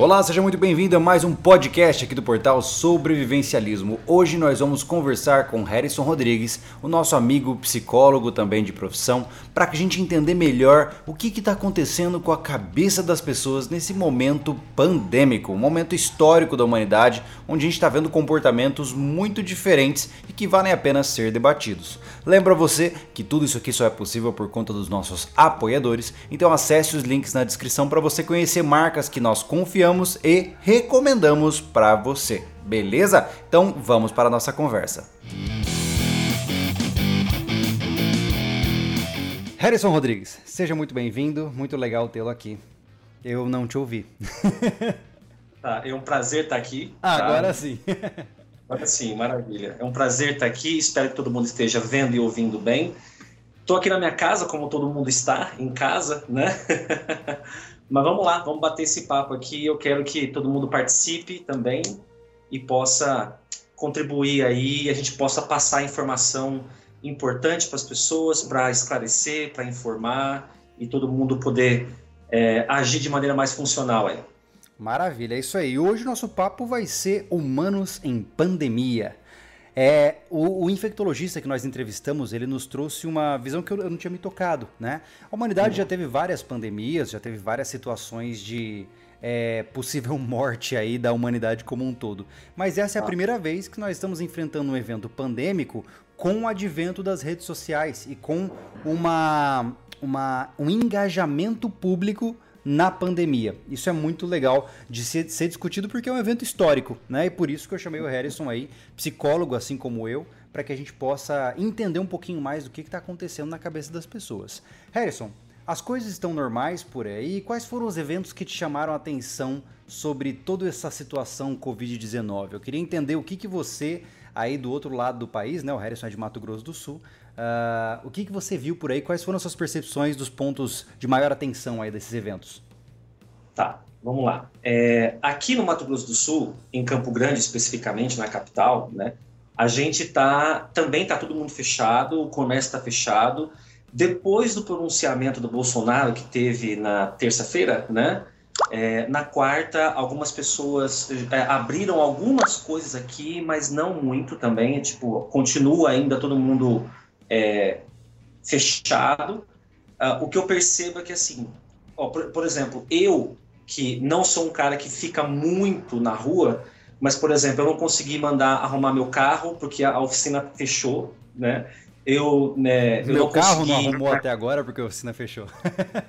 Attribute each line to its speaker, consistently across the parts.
Speaker 1: Olá, seja muito bem-vindo a mais um podcast aqui do portal Sobrevivencialismo. Hoje nós vamos conversar com Harrison Rodrigues, o nosso amigo psicólogo também de profissão, para que a gente entender melhor o que está acontecendo com a cabeça das pessoas nesse momento pandêmico, um momento histórico da humanidade, onde a gente está vendo comportamentos muito diferentes e que valem a pena ser debatidos. Lembra você que tudo isso aqui só é possível por conta dos nossos apoiadores, então acesse os links na descrição para você conhecer marcas que nós confiamos e recomendamos para você. Beleza? Então vamos para a nossa conversa. Harrison Rodrigues, seja muito bem-vindo, muito legal tê-lo aqui. Eu não te ouvi.
Speaker 2: Tá, é um prazer estar aqui.
Speaker 1: Ah, tá? Agora sim.
Speaker 2: Agora sim, maravilha. É um prazer estar aqui, espero que todo mundo esteja vendo e ouvindo bem. Estou aqui na minha casa, como todo mundo está, em casa, né? Mas vamos lá, vamos bater esse papo aqui. Eu quero que todo mundo participe também e possa contribuir aí, a gente possa passar informação importante para as pessoas, para esclarecer, para informar e todo mundo poder é, agir de maneira mais funcional aí.
Speaker 1: Maravilha, é isso aí. Hoje nosso papo vai ser humanos em pandemia. É, o, o, infectologista que nós entrevistamos, ele nos trouxe uma visão que eu, eu não tinha me tocado, né? A humanidade já teve várias pandemias, já teve várias situações de é, possível morte aí da humanidade como um todo. Mas essa é a ah. primeira vez que nós estamos enfrentando um evento pandêmico com o advento das redes sociais e com uma, uma, um engajamento público na pandemia. Isso é muito legal de ser, ser, discutido porque é um evento histórico, né? E por isso que eu chamei o Harrison aí, psicólogo assim como eu, para que a gente possa entender um pouquinho mais do que está acontecendo na cabeça das pessoas. Harrison, as coisas estão normais por aí? Quais foram os eventos que te chamaram a atenção sobre toda essa situação Covid-19? Eu queria entender o que, que você aí do outro lado do país, né? O Harrison é de Mato Grosso do Sul. Uh, o que, que você viu por aí? Quais foram as suas percepções dos pontos de maior atenção aí desses eventos?
Speaker 2: Tá, vamos lá. É, aqui no Mato Grosso do Sul, em Campo Grande especificamente, na capital, né? A gente tá também tá todo mundo fechado, o comércio está fechado. Depois do pronunciamento do Bolsonaro que teve na terça-feira, né? É, na quarta, algumas pessoas é, abriram algumas coisas aqui, mas não muito também. Tipo, continua ainda todo mundo é, fechado. Uh, o que eu percebo é que, assim, ó, por, por, exemplo, eu, que não sou um cara que fica muito na rua, mas, por exemplo, eu não consegui mandar arrumar meu carro porque a, a oficina fechou, né? Eu, né,
Speaker 1: meu não carro consegui... não arrumou até agora porque a oficina fechou.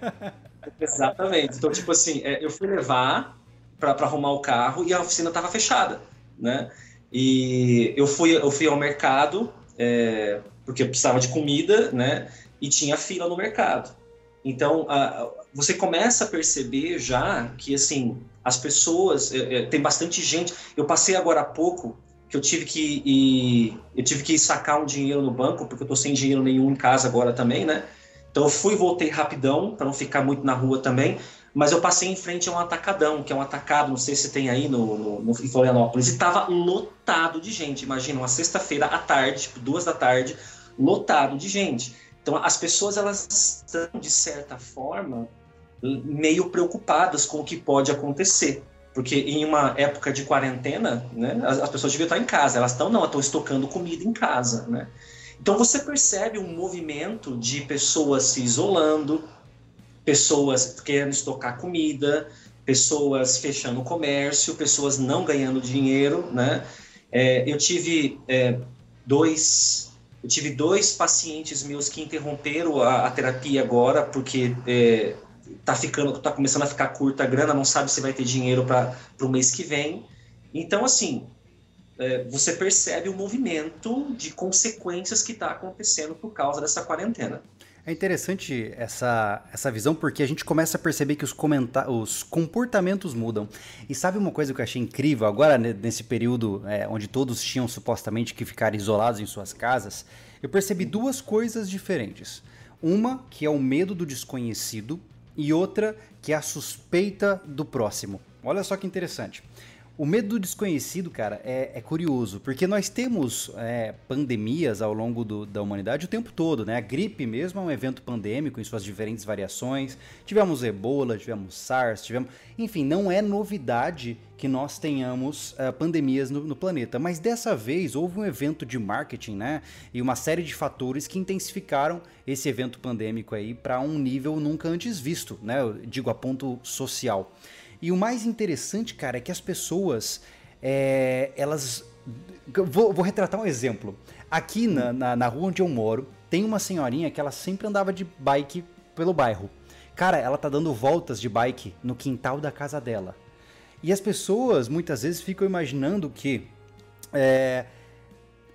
Speaker 2: Exatamente. Então, tipo assim, é, eu fui levar para arrumar o carro e a oficina estava fechada, né? E eu fui, eu fui ao mercado é, porque precisava de comida, né? E tinha fila no mercado. Então, a, você começa a perceber já que, assim, as pessoas... É, é tem bastante gente... Eu passei agora há pouco que eu tive que ir, eu tive que sacar um dinheiro no banco, porque eu tô sem dinheiro nenhum em casa agora também, né? Então eu fui voltei rapidão, para não ficar muito na rua também, mas eu passei em frente a um atacadão, que é um atacado, não sei se tem aí no, no, no em Florianópolis, e estava lotado de gente. Imagina, uma sexta-feira à tarde, tipo duas da tarde, lotado de gente. Então as pessoas elas estão de certa forma meio preocupadas com o que pode acontecer, porque em uma época de quarentena, né, as, as pessoas deviam estar em casa, elas estão não, estão estocando comida em casa, né? Então você percebe um movimento de pessoas se isolando, pessoas querendo estocar comida, pessoas fechando o comércio, pessoas não ganhando dinheiro, né? É, eu tive é, dois eu tive dois pacientes meus que interromperam a, a terapia agora porque é, tá ficando tá começando a ficar curta a grana, não sabe se vai ter dinheiro para o mês que vem. Então assim, é, você percebe o movimento de consequências que está acontecendo por causa dessa quarentena.
Speaker 1: É interessante essa, essa visão porque a gente começa a perceber que os, os comportamentos mudam. E sabe uma coisa que eu achei incrível agora, nesse período é, onde todos tinham supostamente que ficar isolados em suas casas? Eu percebi duas coisas diferentes. Uma que é o medo do desconhecido e outra que é a suspeita do próximo. Olha só que interessante. O medo do desconhecido, cara, é, é curioso, porque nós temos é, pandemias ao longo do, da humanidade o tempo todo, né? A gripe mesmo é um evento pandêmico em suas diferentes variações. Tivemos ebola, tivemos SARS, tivemos. Enfim, não é novidade que nós tenhamos uh, pandemias no, no, planeta. Mas dessa vez houve um evento de marketing, né? E uma série de fatores que intensificaram esse evento pandêmico aí para um nível nunca antes visto, né? Eu digo a ponto social. E o mais interessante, cara, é que as pessoas, é, elas. Vou, vou, retratar um exemplo. Aqui na, na, na rua onde eu moro, tem uma senhorinha que ela sempre andava de bike pelo bairro. Cara, ela tá dando voltas de bike no quintal da casa dela. E as pessoas muitas vezes ficam imaginando que é,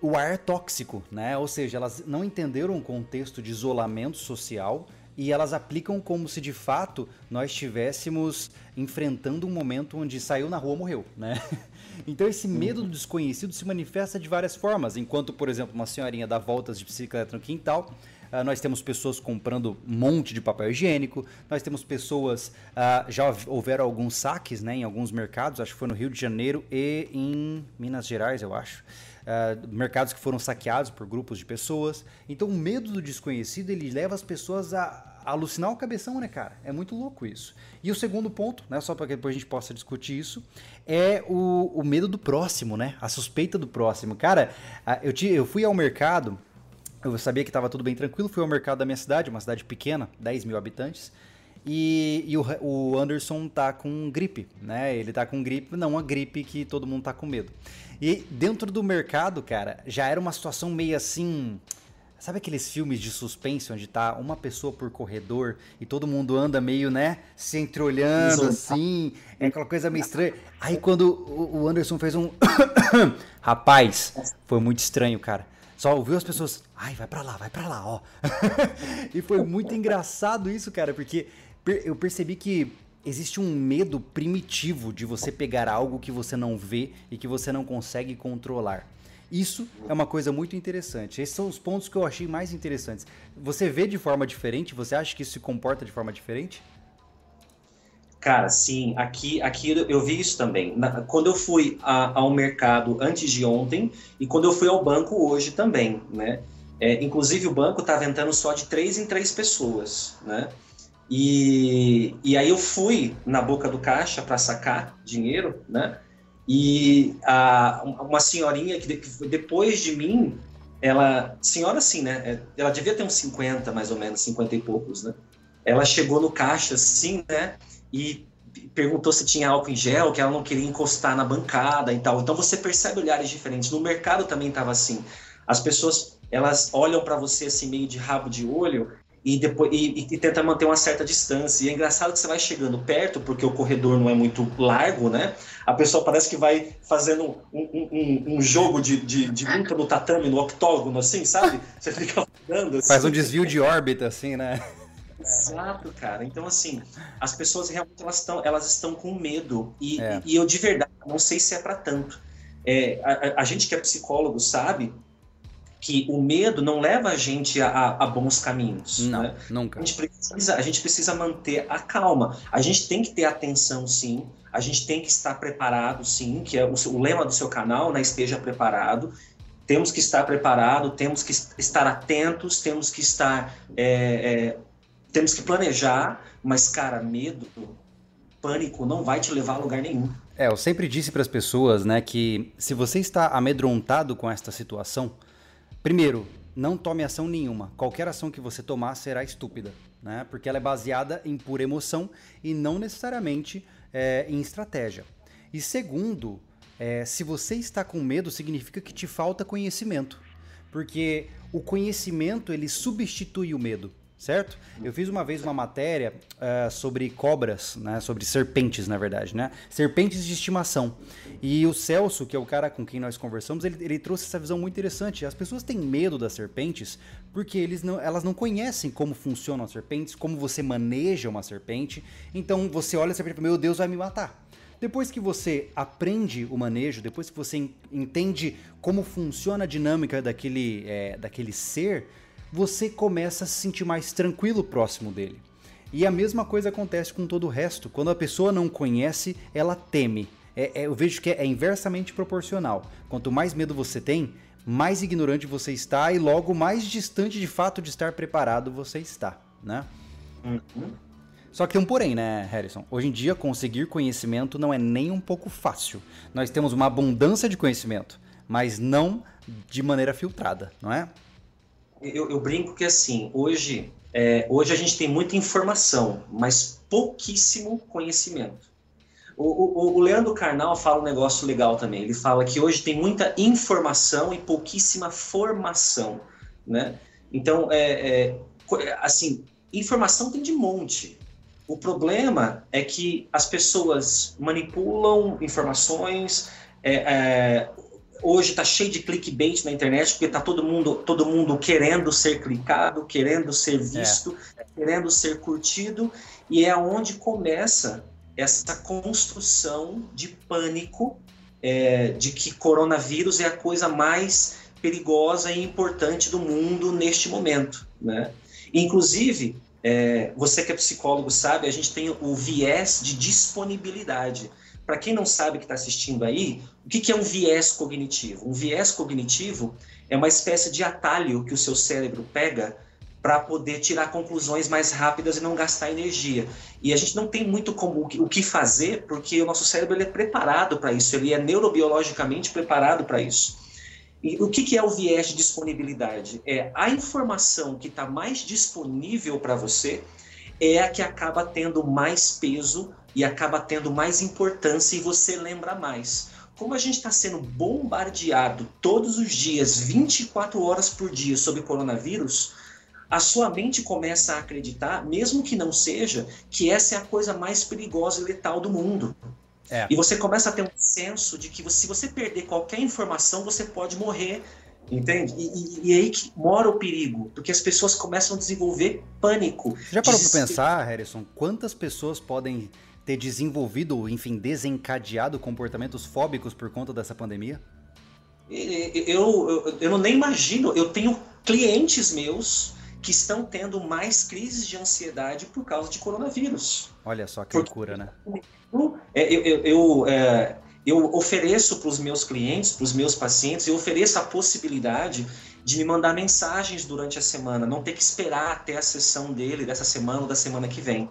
Speaker 1: o ar é tóxico, né? Ou seja, elas não entenderam o contexto de isolamento social e elas aplicam como se de fato nós estivéssemos enfrentando um momento onde saiu na rua morreu, né? Então esse medo do desconhecido se manifesta de várias formas. Enquanto, por exemplo, uma senhorinha dá voltas de bicicleta no quintal, Uh, nós temos pessoas comprando um monte de papel higiênico, nós temos pessoas, uh, já houveram alguns saques né, em alguns mercados, acho que foi no Rio de Janeiro e em Minas Gerais, eu acho uh, mercados que foram saqueados por grupos de pessoas. Então o medo do desconhecido ele leva as pessoas a, a alucinar o cabeção, né, cara? É muito louco isso. E o segundo ponto, né, só para que depois a gente possa discutir isso, é o, o medo do próximo, né? A suspeita do próximo. Cara, eu, te, eu fui ao mercado, eu sabia que estava tudo bem tranquilo, fui ao mercado da minha cidade, uma cidade pequena, 10 mil habitantes. E, e o, o, Anderson tá com gripe, né? Ele tá com gripe, não a gripe que todo mundo tá com medo. E dentro do mercado, cara, já era uma situação meio assim. Sabe aqueles filmes de suspense onde tá uma pessoa por corredor e todo mundo anda meio, né, se entreolhando assim, é aquela coisa meio estranha. Aí quando o Anderson fez um rapaz, foi muito estranho, cara. Só ouviu as pessoas, ai, vai para lá, vai para lá, ó. e foi muito engraçado isso, cara, porque eu percebi que existe um medo primitivo de você pegar algo que você não vê e que você não consegue controlar. Isso é uma coisa muito interessante. Esses são os pontos que eu achei mais interessantes. Você vê de forma diferente? Você acha que isso se comporta de forma diferente?
Speaker 2: Cara, sim. Aqui, aqui eu vi isso também. Na, quando eu fui a, ao mercado antes de ontem e quando eu fui ao banco hoje também, né? É, inclusive o banco estava entrando só de três em três pessoas, né? E, e aí eu fui na boca do caixa para sacar dinheiro, né? E a, uma senhorinha que depois de mim, ela, senhora sim, né? É, ela devia ter uns 50, mais ou menos, 50 e poucos, né? Ela chegou no caixa, sim, né? E perguntou se tinha álcool em gel, que ela não queria encostar na bancada e tal. Então você percebe olhares diferentes. No mercado também estava assim. As pessoas, elas olham para você assim meio de rabo de olho e depois e, e, tenta manter uma certa distância. E é engraçado que você vai chegando perto, porque o corredor não é muito largo, né? A pessoa parece que vai fazendo um, um, um jogo de, de, de, luta no tatame, no octógono, assim, sabe? Você fica
Speaker 1: andando. Assim. Faz um desvio de órbita, assim, né?
Speaker 2: Exato, cara. Então, assim, as pessoas realmente elas estão, elas estão com medo. E, é. e eu, de verdade, não sei se é para tanto. É, a, a, gente que é psicólogo sabe que o medo não leva a gente a, a bons caminhos.
Speaker 1: Não,
Speaker 2: né?
Speaker 1: nunca.
Speaker 2: A gente, precisa, a gente precisa manter a calma. A gente tem que ter atenção, sim. A gente tem que estar preparado, sim, que é o, o lema do seu canal, né? Esteja preparado. Temos que estar preparado, temos que estar atentos, temos que estar. É, é, temos que planejar, mas, cara, medo, pânico não vai te levar a lugar nenhum.
Speaker 1: É, eu sempre disse para as pessoas, né, que se você está amedrontado com esta situação, Primeiro, não tome ação nenhuma. Qualquer ação que você tomar será estúpida, né? Porque ela é baseada em pura emoção e não necessariamente é, em estratégia. E segundo, é, se você está com medo, significa que te falta conhecimento. Porque o conhecimento ele substitui o medo certo? Eu fiz uma vez uma matéria uh, sobre cobras, né? Sobre serpentes, na verdade, né? Serpentes de estimação. E o Celso, que é o cara com quem nós conversamos, ele, ele trouxe essa visão muito interessante. As pessoas têm medo das serpentes porque eles não, elas não conhecem como funcionam as serpentes, como você maneja uma serpente. Então você olha a serpente e meu Deus, vai me matar. Depois que você aprende o manejo, depois que você entende como funciona a dinâmica daquele, é, daquele ser, você começa a se sentir mais tranquilo próximo dele. E a mesma coisa acontece com todo o resto. Quando a pessoa não conhece, ela teme. é, é, eu vejo que é, é inversamente proporcional. Quanto mais medo você tem, mais ignorante você está e logo mais distante de fato de estar preparado você está, né? Uhum. Só que tem um porém, né, Harrison? Hoje em dia, conseguir conhecimento não é nem um pouco fácil. Nós temos uma abundância de conhecimento, mas não de maneira filtrada, não é?
Speaker 2: Eu, eu brinco que assim, hoje, é, hoje a gente tem muita informação, mas pouquíssimo conhecimento. O, o, o, Leandro Carnal fala um negócio legal também. Ele fala que hoje tem muita informação e pouquíssima formação, né? Então, é, é, assim, informação tem de monte. O problema é que as pessoas manipulam informações. É, é, hoje está cheio de clickbait na internet porque está todo mundo, todo mundo querendo ser clicado, querendo ser visto, é. querendo ser curtido e é onde começa essa construção de pânico é, de que coronavírus é a coisa mais perigosa e importante do mundo neste momento, né? Inclusive, é, você que é psicólogo sabe, a gente tem o viés de disponibilidade. Para quem não sabe que está assistindo aí, o que, que, é um viés cognitivo? Um viés cognitivo é uma espécie de atalho que o seu cérebro pega para poder tirar conclusões mais rápidas e não gastar energia. E a gente não tem muito como o que fazer, porque o nosso cérebro é preparado para isso, ele é neurobiologicamente preparado para isso. E o que, que é o viés de disponibilidade? É a informação que está mais disponível para você é a que acaba tendo mais peso e acaba tendo mais importância e você lembra mais. Como a gente está sendo bombardeado todos os dias, 24 horas por dia sobre coronavírus, a sua mente começa a acreditar, mesmo que não seja, que essa é a coisa mais perigosa e letal do mundo. É. E você começa a ter um senso de que se você perder qualquer informação, você pode morrer. Entende? E, e, e aí que mora o perigo, porque as pessoas começam a desenvolver pânico.
Speaker 1: Já parou para pensar, Harrison, quantas pessoas podem ter desenvolvido, enfim, desencadeado comportamentos fóbicos por conta dessa pandemia?
Speaker 2: Eu, eu, eu nem imagino. Eu tenho clientes meus que estão tendo mais crises de ansiedade por causa de coronavírus.
Speaker 1: Olha só que Porque, loucura, né?
Speaker 2: É, eu, eu, eu, é, eu ofereço para os meus clientes, para os meus pacientes, eu ofereço a possibilidade de me mandar mensagens durante a semana, não ter que esperar até a sessão dele, dessa semana ou da semana que vem.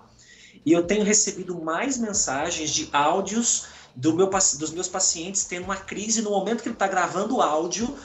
Speaker 2: E eu tenho recebido mais mensagens de áudios do meu, dos meus pacientes tendo uma crise no momento que ele está gravando o áudio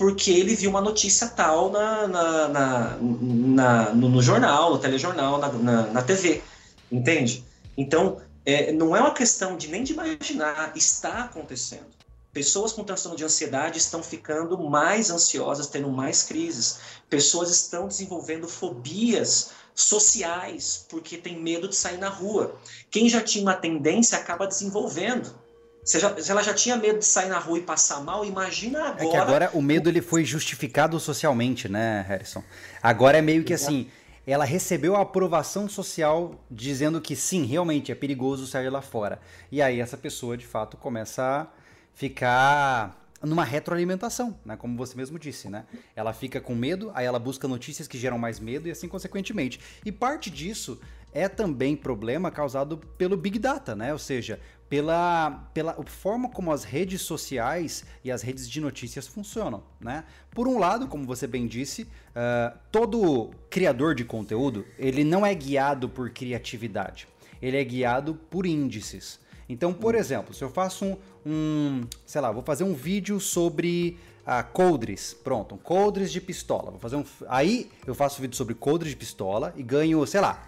Speaker 2: porque ele viu uma notícia tal na, na, na, na no, no, jornal, no telejornal, na, na, na TV, entende? Então, é, não é uma questão de nem de imaginar, está acontecendo. Pessoas com transtorno de ansiedade estão ficando mais ansiosas, tendo mais crises. Pessoas estão desenvolvendo fobias sociais porque tem medo de sair na rua. Quem já tinha uma tendência acaba desenvolvendo. Se, ela já tinha medo de sair na rua e passar mal, imagina agora.
Speaker 1: É que agora o medo ele foi justificado socialmente, né, Harrison? Agora é meio que assim, ela recebeu a aprovação social dizendo que sim, realmente é perigoso sair lá fora. E aí essa pessoa de fato começa a ficar numa retroalimentação, né? Como você mesmo disse, né? Ela fica com medo, aí ela busca notícias que geram mais medo e assim consequentemente. E parte disso é também problema causado pelo Big Data, né? Ou seja, pela, pela forma como as redes sociais e as redes de notícias funcionam, né? Por um lado, como você bem disse, uh, todo criador de conteúdo ele não é guiado por criatividade, ele é guiado por índices. Então, por exemplo, se eu faço um, um sei lá, vou fazer um vídeo sobre uh, coldres, pronto, um coldres de pistola, vou fazer um, aí eu faço um vídeo sobre coldres de pistola e ganho, sei lá,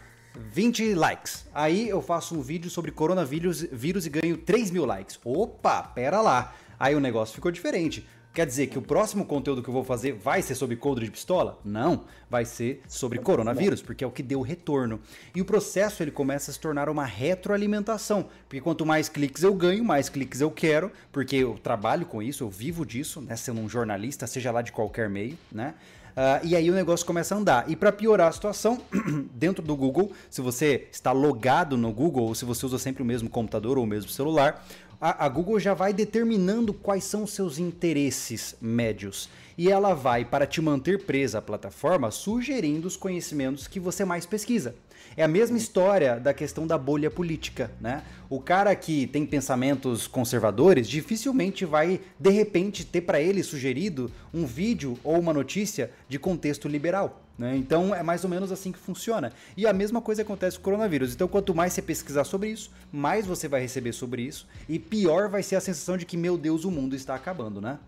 Speaker 1: 20 likes. Aí eu faço um vídeo sobre coronavírus vírus e ganho 3 mil likes. Opa, pera lá. Aí o negócio ficou diferente. Quer dizer que o próximo conteúdo que eu vou fazer vai ser sobre coldre de pistola? Não, vai ser sobre coronavírus, porque é o que deu retorno. E o processo ele começa a se tornar uma retroalimentação, porque quanto mais cliques eu ganho, mais cliques eu quero, porque eu trabalho com isso, eu vivo disso, né, sendo um jornalista, seja lá de qualquer meio, né? Uh, e aí o negócio começa a andar. E para piorar a situação, dentro do Google, se você está logado no Google, ou se você usa sempre o mesmo computador ou o mesmo celular, a, a Google já vai determinando quais são os seus interesses médios. E ela vai, para te manter presa à plataforma, sugerindo os conhecimentos que você mais pesquisa. É a mesma história da questão da bolha política, né? O cara que tem pensamentos conservadores dificilmente vai, de repente, ter para ele sugerido um vídeo ou uma notícia de contexto liberal. Né? Então é mais ou menos assim que funciona. E a mesma coisa acontece com o coronavírus. Então, quanto mais você pesquisar sobre isso, mais você vai receber sobre isso, e pior vai ser a sensação de que, meu Deus, o mundo está acabando, né?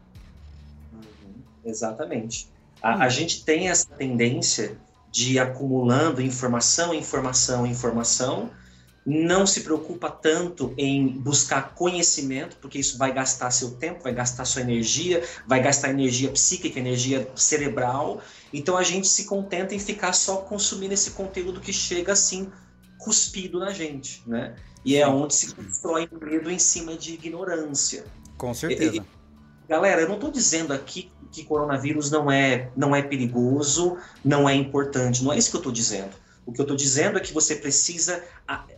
Speaker 2: Uhum, exatamente. A, a gente tem essa tendência de acumulando informação, informação, informação, não se preocupa tanto em buscar conhecimento, porque isso vai gastar seu tempo, vai gastar sua energia, vai gastar energia psíquica, energia cerebral. Então a gente se contenta em ficar só consumindo esse conteúdo que chega assim cuspido na gente, né? E é onde se constrói medo em cima de ignorância.
Speaker 1: Com certeza. E,
Speaker 2: galera, eu não estou dizendo aqui que coronavírus não é, não é perigoso, não é importante. Não é isso que eu estou dizendo. O que eu estou dizendo é que você precisa,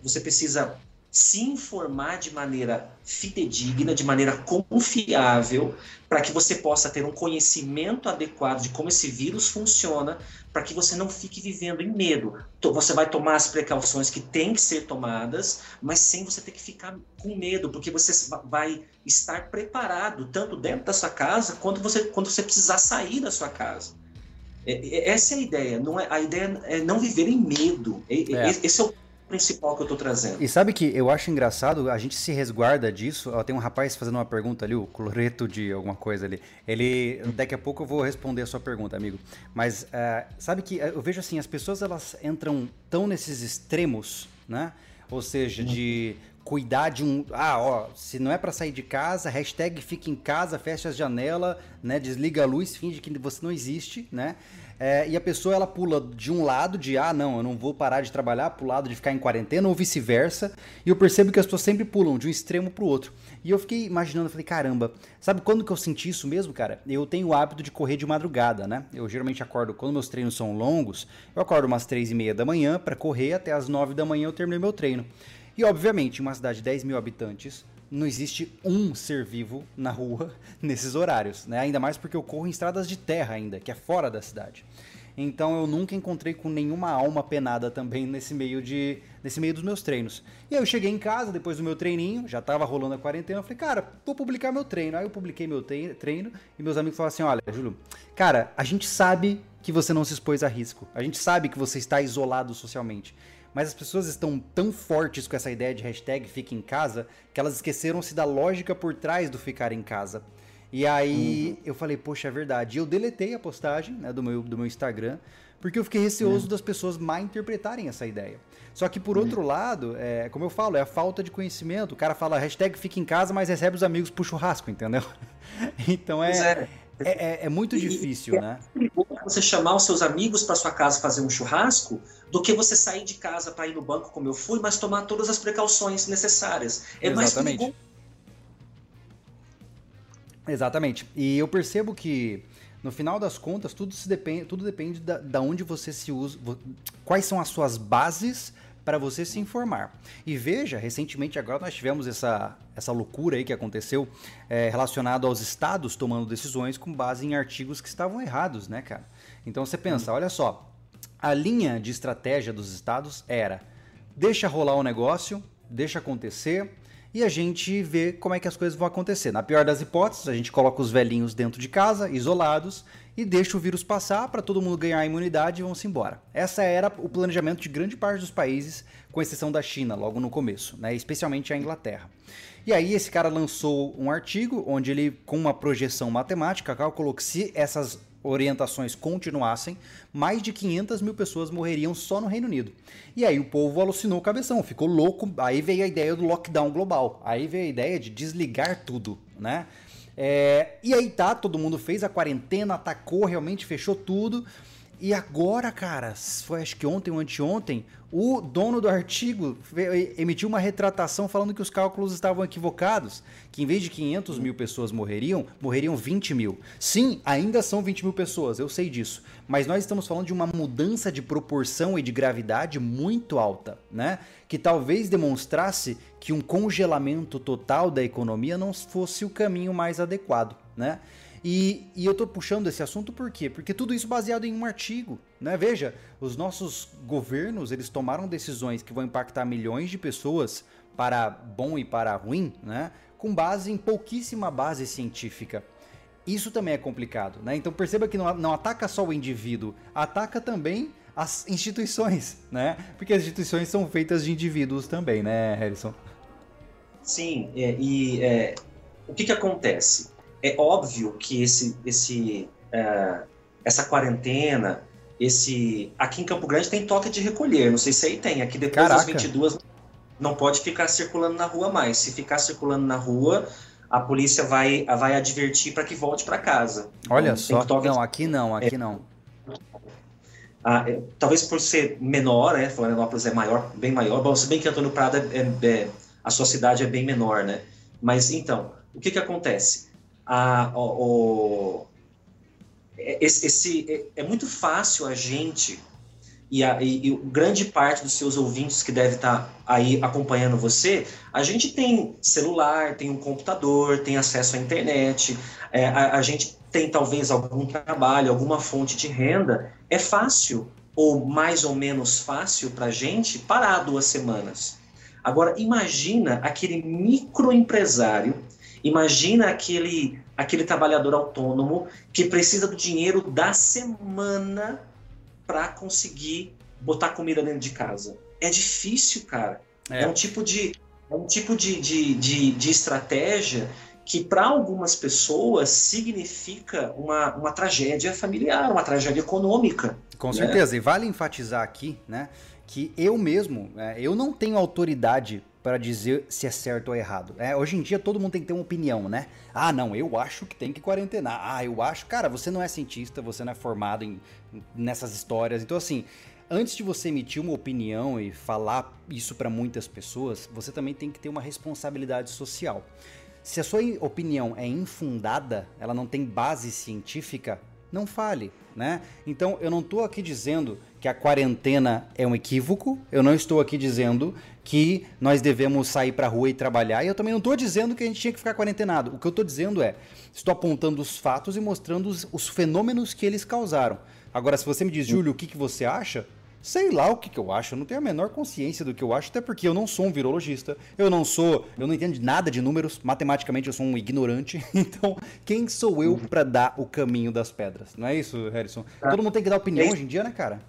Speaker 2: você precisa se informar de maneira fidedigna, de maneira confiável, para que você possa ter um conhecimento adequado de como esse vírus funciona, para que você não fique vivendo em medo. Você vai tomar as precauções que têm que ser tomadas, mas sem você ter que ficar com medo, porque você vai estar preparado tanto dentro da sua casa quanto você quando você precisar sair da sua casa. É, é, essa é a ideia. Não é, a ideia é não viver em medo. É. Esse é o principal que eu estou trazendo.
Speaker 1: E sabe que eu acho engraçado, a gente se resguarda disso. Ó, tem um rapaz fazendo uma pergunta ali, o Cloreto de alguma coisa ali. Ele, daqui a pouco eu vou responder a sua pergunta, amigo. Mas uh, sabe que eu vejo assim, as pessoas elas entram tão nesses extremos, né? Ou seja, de cuidar de um. Ah, ó, se não é para sair de casa, hashtag fica em casa, fecha as janelas, né? Desliga a luz, finge que você não existe, né? É, e a pessoa ela pula de um lado de ah, não, eu não vou parar de trabalhar, pro lado de ficar em quarentena, ou vice-versa. E eu percebo que as pessoas sempre pulam de um extremo pro outro. E eu fiquei imaginando, falei, caramba, sabe quando que eu senti isso mesmo, cara? Eu tenho o hábito de correr de madrugada, né? Eu geralmente acordo, quando meus treinos são longos, eu acordo umas três e meia da manhã para correr, até as nove da manhã eu terminei meu treino. E obviamente, uma cidade de 10 mil habitantes, não existe um ser vivo na rua nesses horários, né? Ainda mais porque eu corro em estradas de terra ainda, que é fora da cidade. Então eu nunca encontrei com nenhuma alma penada também nesse meio de nesse meio dos meus treinos. E aí eu cheguei em casa depois do meu treininho, já tava rolando a quarentena, eu falei: "Cara, vou publicar meu treino". Aí eu publiquei meu treino e meus amigos falaram assim: "Olha, Júlio, cara, a gente sabe que você não se expôs a risco. A gente sabe que você está isolado socialmente mas as pessoas estão tão fortes com essa ideia de hashtag fica em casa que elas esqueceram-se da lógica por trás do ficar em casa. E aí uhum. eu falei, poxa, é verdade. E eu deletei a postagem né, do, meu, do meu Instagram, porque eu fiquei receoso uhum. das pessoas mal interpretarem essa ideia. Só que por uhum. outro lado, é, como eu falo, é a falta de conhecimento. O cara fala hashtag fica em casa, mas recebe os amigos pro churrasco, entendeu? então é, é. É, é, é, muito difícil, e, né?
Speaker 2: Você chamar os seus amigos para sua casa fazer um churrasco do que você sair de casa para ir no banco como eu fui, mas tomar todas as precauções necessárias. É Exatamente. mais perigoso.
Speaker 1: Exatamente. E eu percebo que no final das contas tudo se depende, tudo depende da, da onde você se usa, quais são as suas bases para você se informar. E veja, recentemente agora nós tivemos essa, essa loucura aí que aconteceu é, relacionado aos estados tomando decisões com base em artigos que estavam errados, né, cara? Então você pensa, olha só, a linha de estratégia dos estados era deixa rolar o negócio, deixa acontecer, e a gente vê como é que as coisas vão acontecer. Na pior das hipóteses, a gente coloca os velhinhos dentro de casa, isolados, e deixa o vírus passar para todo mundo ganhar a imunidade e vão-se embora. Essa era o planejamento de grande parte dos países, com exceção da China, logo no começo, né? especialmente a Inglaterra. E aí esse cara lançou um artigo onde ele, com uma projeção matemática, calculou que se essas orientações continuassem, mais de 500 mil pessoas morreriam só no Reino Unido. E aí o povo alucinou o cabeção, ficou louco. Aí veio a ideia do lockdown global. Aí veio a ideia de desligar tudo, né? É, e aí tá, todo mundo fez a quarentena, atacou, realmente fechou tudo. E agora, cara, foi acho que ontem ou anteontem, o dono do artigo emitiu uma retratação falando que os cálculos estavam equivocados, que em vez de 500 mil pessoas morreriam, morreriam 20 mil. Sim, ainda são 20 mil pessoas, eu sei disso, mas nós estamos falando de uma mudança de proporção e de gravidade muito alta, né? Que talvez demonstrasse que um congelamento total da economia não fosse o caminho mais adequado, né? E, e eu estou puxando esse assunto por quê? Porque tudo isso baseado em um artigo, né? Veja, os nossos governos, eles tomaram decisões que vão impactar milhões de pessoas para bom e para ruim, né? Com base em pouquíssima base científica. Isso também é complicado, né? Então perceba que não, não ataca só o indivíduo, ataca também as instituições, né? Porque as instituições são feitas de indivíduos também, né, Harrison?
Speaker 2: Sim, é, e é, o que, que acontece? É óbvio que esse, esse, é, essa quarentena, esse aqui em Campo Grande tem toque de recolher, não sei se aí tem, aqui depois Caraca. das 22 não pode ficar circulando na rua mais. Se ficar circulando na rua, a polícia vai, vai advertir para que volte para casa.
Speaker 1: Olha então, só, não, aqui não, aqui é, não.
Speaker 2: Ah, é, talvez por ser menor, né? Florianópolis é maior, bem maior. Bom, se bem que Antônio Prado é, é, a sua cidade é bem menor, né? Mas então, o que que acontece? Ah, o, esse, esse é, é, muito fácil a gente e, a, e, e, grande parte dos seus ouvintes que deve estar tá aí acompanhando você, a gente tem celular, tem um computador, tem acesso à internet, é, a, a gente tem talvez algum trabalho, alguma fonte de renda, é fácil, ou mais ou menos fácil para a gente parar duas semanas. Agora, imagina aquele microempresário, imagina aquele, aquele trabalhador autônomo que precisa do dinheiro da semana para conseguir botar comida dentro de casa. É difícil, cara. É, é um tipo de, é um tipo de, de, de, de estratégia que para algumas pessoas significa uma, uma tragédia familiar, uma tragédia econômica.
Speaker 1: Com né? certeza, e vale enfatizar aqui, né, que eu mesmo, é, eu não tenho autoridade para dizer se é certo ou errado. É, hoje em dia todo mundo tem que ter uma opinião, né? Ah, não, eu acho que tem que quarentenar. Ah, eu acho. Cara, você não é cientista, você não é formado em, nessas histórias. Então, assim, antes de você emitir uma opinião e falar isso para muitas pessoas, você também tem que ter uma responsabilidade social. Se a sua opinião é infundada, ela não tem base científica, não fale, né? Então eu não estou aqui dizendo que a quarentena é um equívoco, eu não estou aqui dizendo que nós devemos sair para a rua e trabalhar, e eu também não estou dizendo que a gente tinha que ficar quarentenado. O que eu estou dizendo é, estou apontando os fatos e mostrando os, os, fenômenos que eles causaram. Agora, se você me diz, Júlio, o que, que você acha? Sei lá o que, que eu acho, eu não tenho a menor consciência do que eu acho, até porque eu não sou um virologista, eu não sou, eu não entendo nada de números, matematicamente eu sou um ignorante, então quem sou eu para dar o caminho das pedras? Não é isso, Harrison? Tá. Todo mundo tem que dar opinião hoje em dia, né, cara?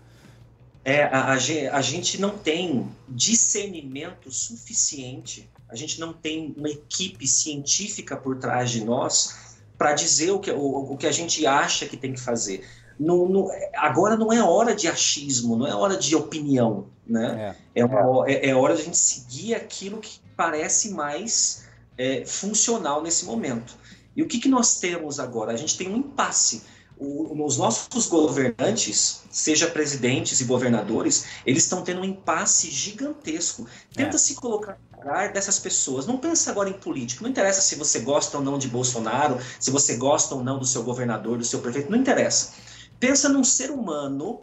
Speaker 2: É, a, a, a gente não tem discernimento suficiente, a gente não tem uma equipe científica por trás de nós para dizer o que, o, o que a gente acha que tem que fazer. No, no, agora não é hora de achismo, não é hora de opinião, né? É, é, uma, é, é hora de a gente seguir aquilo que parece mais é, funcional nesse momento. E o que, que nós temos agora? A gente tem um impasse. O, os nossos governantes, seja presidentes e governadores, eles estão tendo um impasse gigantesco. Tenta é. se colocar no lugar dessas pessoas. Não pensa agora em político. Não interessa se você gosta ou não de Bolsonaro, se você gosta ou não do seu governador, do seu prefeito. Não interessa Pensa num ser humano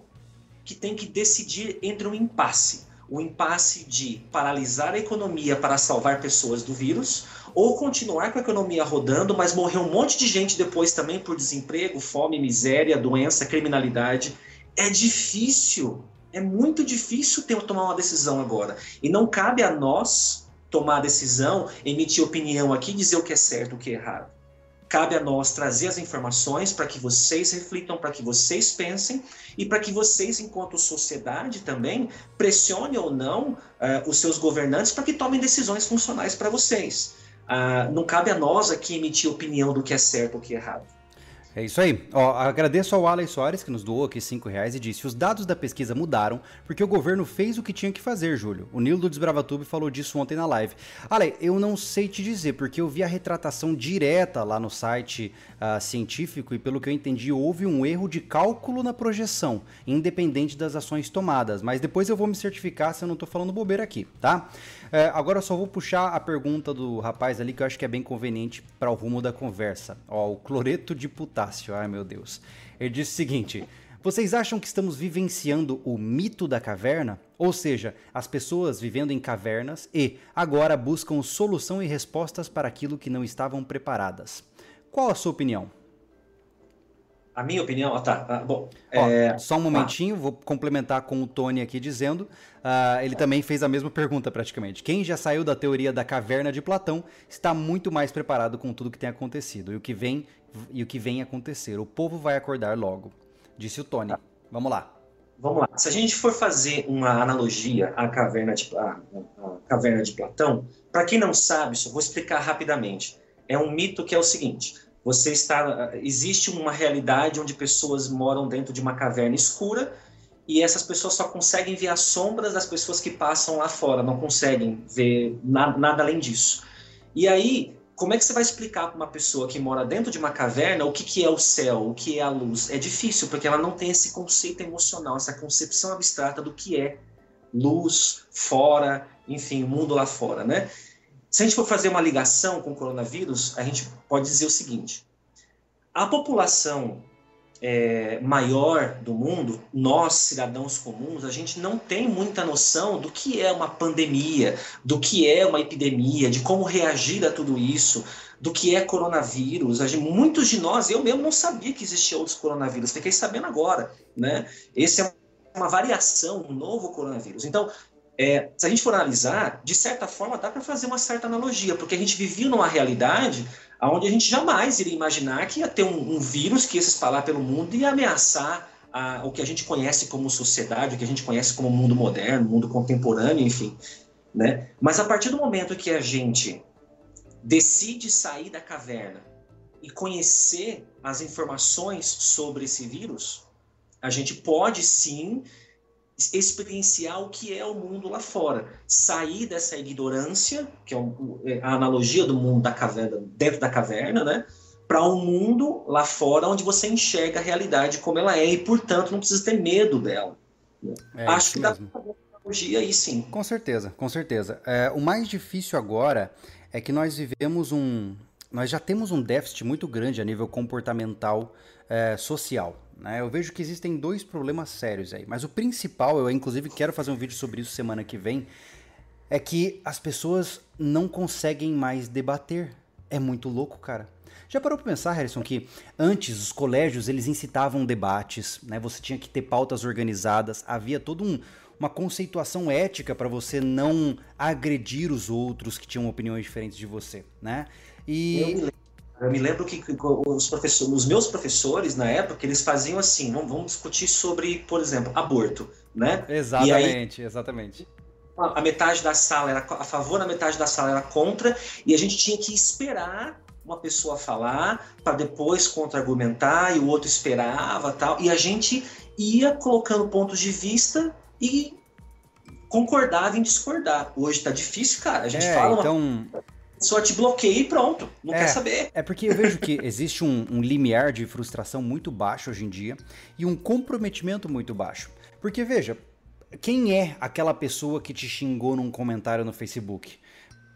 Speaker 2: que tem que decidir entre um impasse. O impasse de paralisar a economia para salvar pessoas do vírus, ou continuar com a economia rodando, mas morrer um monte de gente depois também por desemprego, fome, miséria, doença, criminalidade. É difícil, é muito difícil ter, tomar uma decisão agora. E não cabe a nós tomar a decisão, emitir opinião aqui, dizer o que é certo, o que é errado. Cabe a nós trazer as informações para que vocês reflitam, para que vocês pensem e para que vocês, enquanto sociedade também, pressionem ou não uh, os seus governantes para que tomem decisões funcionais para vocês. Uh, não cabe a nós aqui emitir opinião do que é certo ou que é errado.
Speaker 1: É isso aí. Ó, agradeço ao Alex Soares que nos doou aqui 5 reais e disse: os dados da pesquisa mudaram porque o governo fez o que tinha que fazer, Júlio. O Nilo do Desbravatube falou disso ontem na live. Ale, eu não sei te dizer, porque eu vi a retratação direta lá no site uh, científico e pelo que eu entendi, houve um erro de cálculo na projeção, independente das ações tomadas. Mas depois eu vou me certificar se eu não tô falando bobeira aqui, tá? É, agora eu só vou puxar a pergunta do rapaz ali que eu acho que é bem conveniente para o rumo da conversa. Ó, o cloreto de potássio. Ai, meu Deus. Ele disse o seguinte: Vocês acham que estamos vivenciando o mito da caverna? Ou seja, as pessoas vivendo em cavernas e agora buscam solução e respostas para aquilo que não estavam preparadas. Qual a sua opinião?
Speaker 2: A minha opinião, ah, tá. Ah, bom,
Speaker 1: Ó, é... Só um momentinho, ah. vou complementar com o Tony aqui dizendo. Uh, ele também fez a mesma pergunta praticamente. Quem já saiu da teoria da caverna de Platão está muito mais preparado com tudo que tem acontecido e o que vem e o que vem acontecer. O povo vai acordar logo, disse o Tony. Vamos lá.
Speaker 2: Vamos lá. Se a gente for fazer uma analogia à caverna de, à, à caverna de Platão, para quem não sabe, só vou explicar rapidamente. É um mito que é o seguinte: você está, existe uma realidade onde pessoas moram dentro de uma caverna escura e essas pessoas só conseguem ver as sombras das pessoas que passam lá fora, não conseguem ver nada, nada além disso. E aí como é que você vai explicar para uma pessoa que mora dentro de uma caverna o que, que é o céu, o que é a luz? É difícil, porque ela não tem esse conceito emocional, essa concepção abstrata do que é luz, fora, enfim, o mundo lá fora, né? Se a gente for fazer uma ligação com o coronavírus, a gente pode dizer o seguinte: a população é, maior do mundo, nós, cidadãos comuns, a gente não tem muita noção do que é uma pandemia, do que é uma epidemia, de como reagir a tudo isso, do que é coronavírus. Gente, muitos de nós, eu mesmo não sabia que existia outros coronavírus, fiquei sabendo agora, né? Esse é uma variação, um novo coronavírus. Então, é, se a gente for analisar, de certa forma dá para fazer uma certa analogia, porque a gente vivia numa realidade onde a gente jamais iria imaginar que ia ter um, um vírus que ia se espalhar pelo mundo e ameaçar a, o que a gente conhece como sociedade, o que a gente conhece como mundo moderno, mundo contemporâneo, enfim. Né? Mas a partir do momento que a gente decide sair da caverna e conhecer as informações sobre esse vírus, a gente pode sim experienciar o que é o mundo lá fora, sair dessa ignorância, que é, é a analogia do mundo da caverna, dentro da caverna, né, para um mundo lá fora onde você enxerga a realidade como ela é e, portanto, não precisa ter medo dela. É, Acho que mesmo. dá para analogia aí sim.
Speaker 1: Com certeza, com certeza. É, o mais difícil agora é que nós vivemos um, nós já temos um déficit muito grande a nível comportamental é, social. Né? Eu vejo que existem dois problemas sérios aí, mas o principal, eu inclusive quero fazer um vídeo sobre isso semana que vem, é que as pessoas não conseguem mais debater. É muito louco, cara. Já parou para pensar, Harrison, que antes os colégios eles incitavam debates, né? Você tinha que ter pautas organizadas, havia todo um, uma conceituação ética para você não agredir os outros que tinham opiniões diferentes de você, né?
Speaker 2: E eu me lembro que os, professores, os meus professores, na época, eles faziam assim, vamos, vamos discutir sobre, por exemplo, aborto, né?
Speaker 1: Exatamente, aí, exatamente.
Speaker 2: A metade da sala era a favor, a metade da sala era contra, e a gente tinha que esperar uma pessoa falar para depois contra-argumentar, e o outro esperava tal, e a gente ia colocando pontos de vista e concordava em discordar. Hoje tá difícil, cara. A gente
Speaker 1: é,
Speaker 2: fala
Speaker 1: então... Uma
Speaker 2: só te bloqueia e pronto, não
Speaker 1: é,
Speaker 2: quer saber.
Speaker 1: É porque eu vejo que existe um, um limiar de frustração muito baixo hoje em dia e um comprometimento muito baixo. Porque veja, quem é aquela pessoa que te xingou num comentário no Facebook?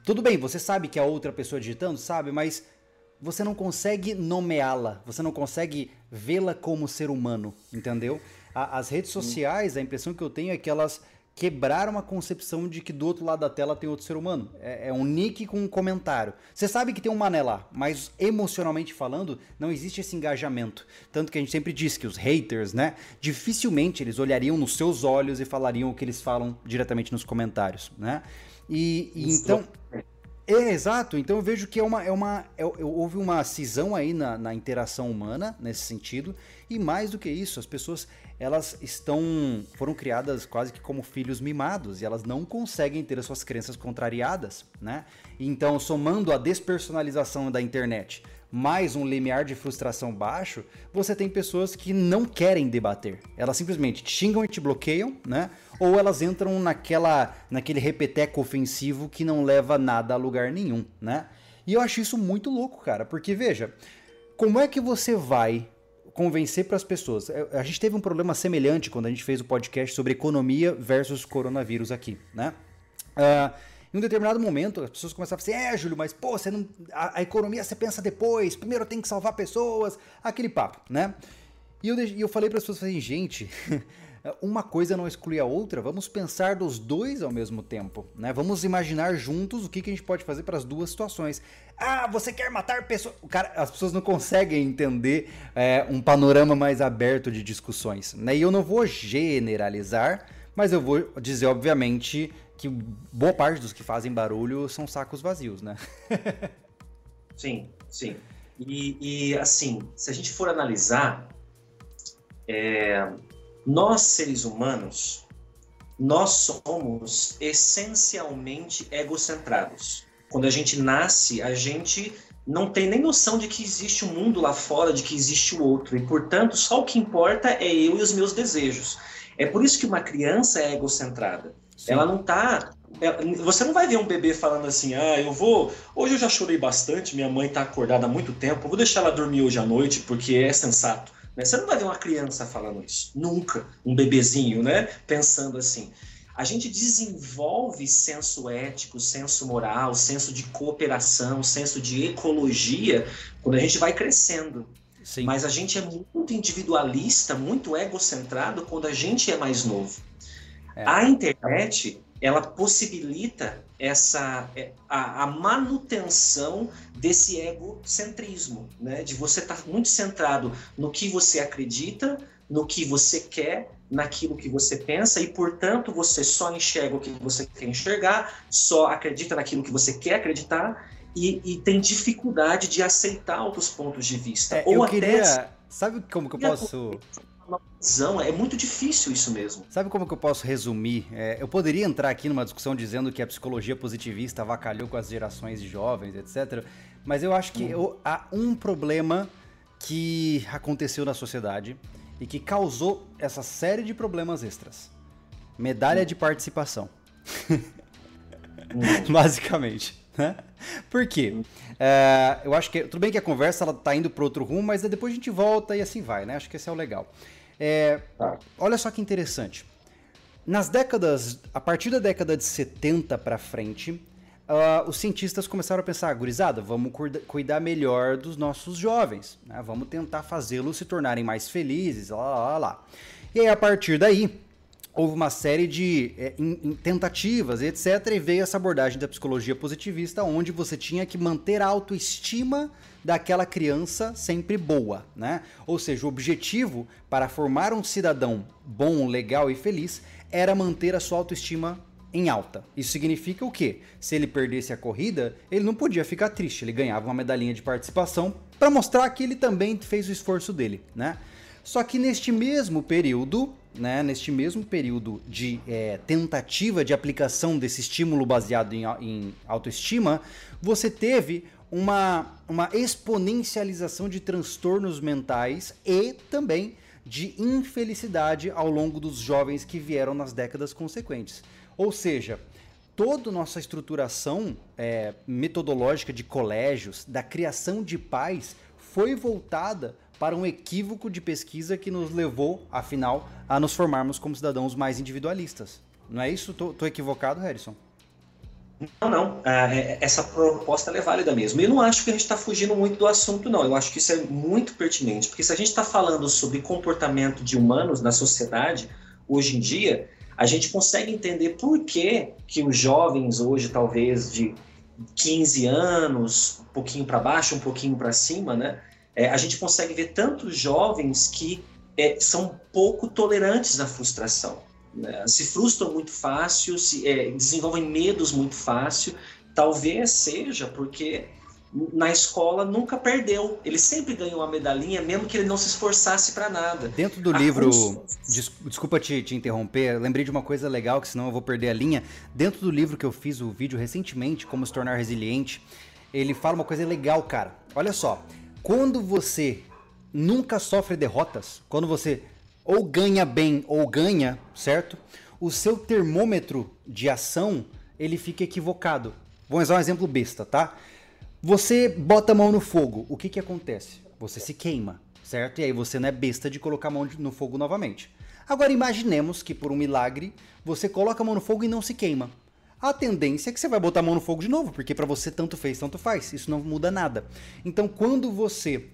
Speaker 1: Tudo bem, você sabe que é outra pessoa digitando, sabe, mas você não consegue nomeá-la, você não consegue vê-la como ser humano, entendeu? as redes sociais, a impressão que eu tenho é que elas quebrar uma concepção de que do outro lado da tela tem outro ser humano. É, é, um nick com um comentário. Você sabe que tem um mané lá, mas emocionalmente falando, não existe esse engajamento. Tanto que a gente sempre diz que os haters, né, dificilmente eles olhariam nos seus olhos e falariam o que eles falam diretamente nos comentários, né? E, e então. É, exato. Então eu vejo que é uma. É uma é, houve uma cisão aí na, na, interação humana nesse sentido. E mais do que isso, as pessoas elas estão. foram criadas quase que como filhos mimados e elas não conseguem ter as suas crenças contrariadas, né? Então, somando a despersonalização da internet mais um limiar de frustração baixo, você tem pessoas que não querem debater. Elas simplesmente te xingam e te bloqueiam, né? Ou elas entram naquela, naquele repeteco ofensivo que não leva nada a lugar nenhum, né? E eu acho isso muito louco, cara, porque veja, como é que você vai convencer para as pessoas? É, a gente teve um problema semelhante quando a gente fez o podcast sobre economia versus coronavírus aqui, né? Uh, em um determinado momento, as pessoas começavam a dizer, é, Júlio, mas pô, você não, a, a, economia você pensa depois, primeiro tem que salvar pessoas, aquele papo, né? E eu, eu falei para as pessoas, assim, gente, uma coisa não exclui a outra, vamos pensar dos dois ao mesmo tempo, né? Vamos imaginar juntos o que, que a gente pode fazer para as duas situações. Ah, você quer matar pessoas? Cara, as pessoas não conseguem entender é, um panorama mais aberto de discussões, né? E eu não vou generalizar, mas eu vou dizer, obviamente, que boa parte dos que fazem barulho são sacos vazios, né?
Speaker 2: sim, sim. E, e, assim, se a gente for analisar, é, nós seres humanos, nós somos essencialmente egocentrados. Quando a gente nasce, a gente não tem nem noção de que existe um mundo lá fora, de que existe o outro. E, portanto, só o que importa é eu e os meus desejos. É por isso que uma criança é egocentrada. Sim. Ela não tá. É, você não vai ver um bebê falando assim, ah, eu vou. Hoje eu já chorei bastante, minha mãe tá acordada há muito tempo, vou deixar ela dormir hoje à noite porque é sensato. Né? Você não vai ver uma criança falando isso. Nunca. Um bebezinho, né? Pensando assim. A gente desenvolve senso ético, senso moral, senso de cooperação, senso de ecologia quando a gente vai crescendo. Sim. Mas a gente é muito individualista, muito egocentrado quando a gente é mais novo. É. A internet ela possibilita essa é, a, a, manutenção desse egocentrismo, né? De você estar tá muito centrado no que você acredita, no que você quer, naquilo que você pensa e, portanto, você só enxerga o que você quer enxergar, só acredita naquilo que você quer acreditar e, e tem dificuldade de aceitar outros pontos de vista.
Speaker 1: É, Ou eu até queria... Sabe como que eu posso
Speaker 2: visão. É muito difícil isso mesmo.
Speaker 1: Sabe como que eu posso resumir? É, eu poderia entrar aqui numa discussão dizendo que a psicologia positivista avacalhou com as gerações de jovens, etc. Mas eu acho que hum. eu, há um problema que aconteceu na sociedade e que causou essa série de problemas extras. Medalha hum. de participação. hum. Basicamente. Né? Por quê? É, eu acho que. Tudo bem que a conversa ela tá indo para outro rumo, mas depois a gente volta e assim vai, né? Acho que esse é o legal. É, tá. Olha só que interessante. Nas décadas, a partir da década de 70 para frente, uh, os cientistas começaram a pensar, gurizada, vamos cuidar melhor dos nossos jovens, né? vamos tentar fazê-los se tornarem mais felizes, lá, lá, lá. E aí, a partir daí, houve uma série de é, in, in tentativas, etc., e veio essa abordagem da psicologia positivista, onde você tinha que manter a autoestima daquela criança sempre boa, né? Ou seja, o objetivo para formar um cidadão bom, legal e feliz era manter a sua autoestima em alta. Isso significa o quê? Se ele perdesse a corrida, ele não podia ficar triste, ele ganhava uma medalhinha de participação para mostrar que ele também fez o esforço dele, né? Só que neste mesmo período, né, neste mesmo período de é, tentativa de aplicação desse estímulo baseado em, em autoestima, você teve uma, uma exponencialização de transtornos mentais e também de infelicidade ao longo dos jovens que vieram nas décadas consequentes. Ou seja, toda nossa estruturação é, metodológica de colégios, da criação de pais, foi voltada para um equívoco de pesquisa que nos levou, afinal, a nos formarmos como cidadãos mais individualistas. Não é isso? Tô, equivocado, Harrison?
Speaker 2: Não, não. Ah, é, essa proposta é válida mesmo. Eu não acho que a gente está fugindo muito do assunto, não. Eu acho que isso é muito pertinente, porque se a gente está falando sobre comportamento de humanos na sociedade, hoje em dia, a gente consegue entender por que, que os jovens hoje, talvez de 15 anos, um pouquinho para baixo, um pouquinho para cima, né? É, a gente consegue ver tantos jovens que é, são pouco tolerantes à frustração né, se frustram muito fácil, se é, desenvolvem medos muito fácil. Talvez seja porque na escola nunca perdeu. Ele sempre ganhou uma medalhinha, mesmo que ele não se esforçasse para nada.
Speaker 1: Dentro do a livro. Des, desculpa te, te interromper, lembrei de uma coisa legal, que senão eu vou perder a linha. Dentro do livro que eu fiz o vídeo recentemente, Como se tornar resiliente, ele fala uma coisa legal, cara. Olha só. Quando você nunca sofre derrotas, quando você ou ganha bem ou ganha, certo? O seu termômetro de ação, ele fica equivocado. Vou usar um exemplo besta, tá? Você bota a mão no fogo, o que que acontece? Você se queima, certo? E aí você não é besta de colocar a mão no fogo novamente. Agora imaginemos que por um milagre você coloca a mão no fogo e não se queima. A tendência é que você vai botar a mão no fogo de novo, porque para você tanto fez, tanto faz. Isso não muda nada. Então, quando você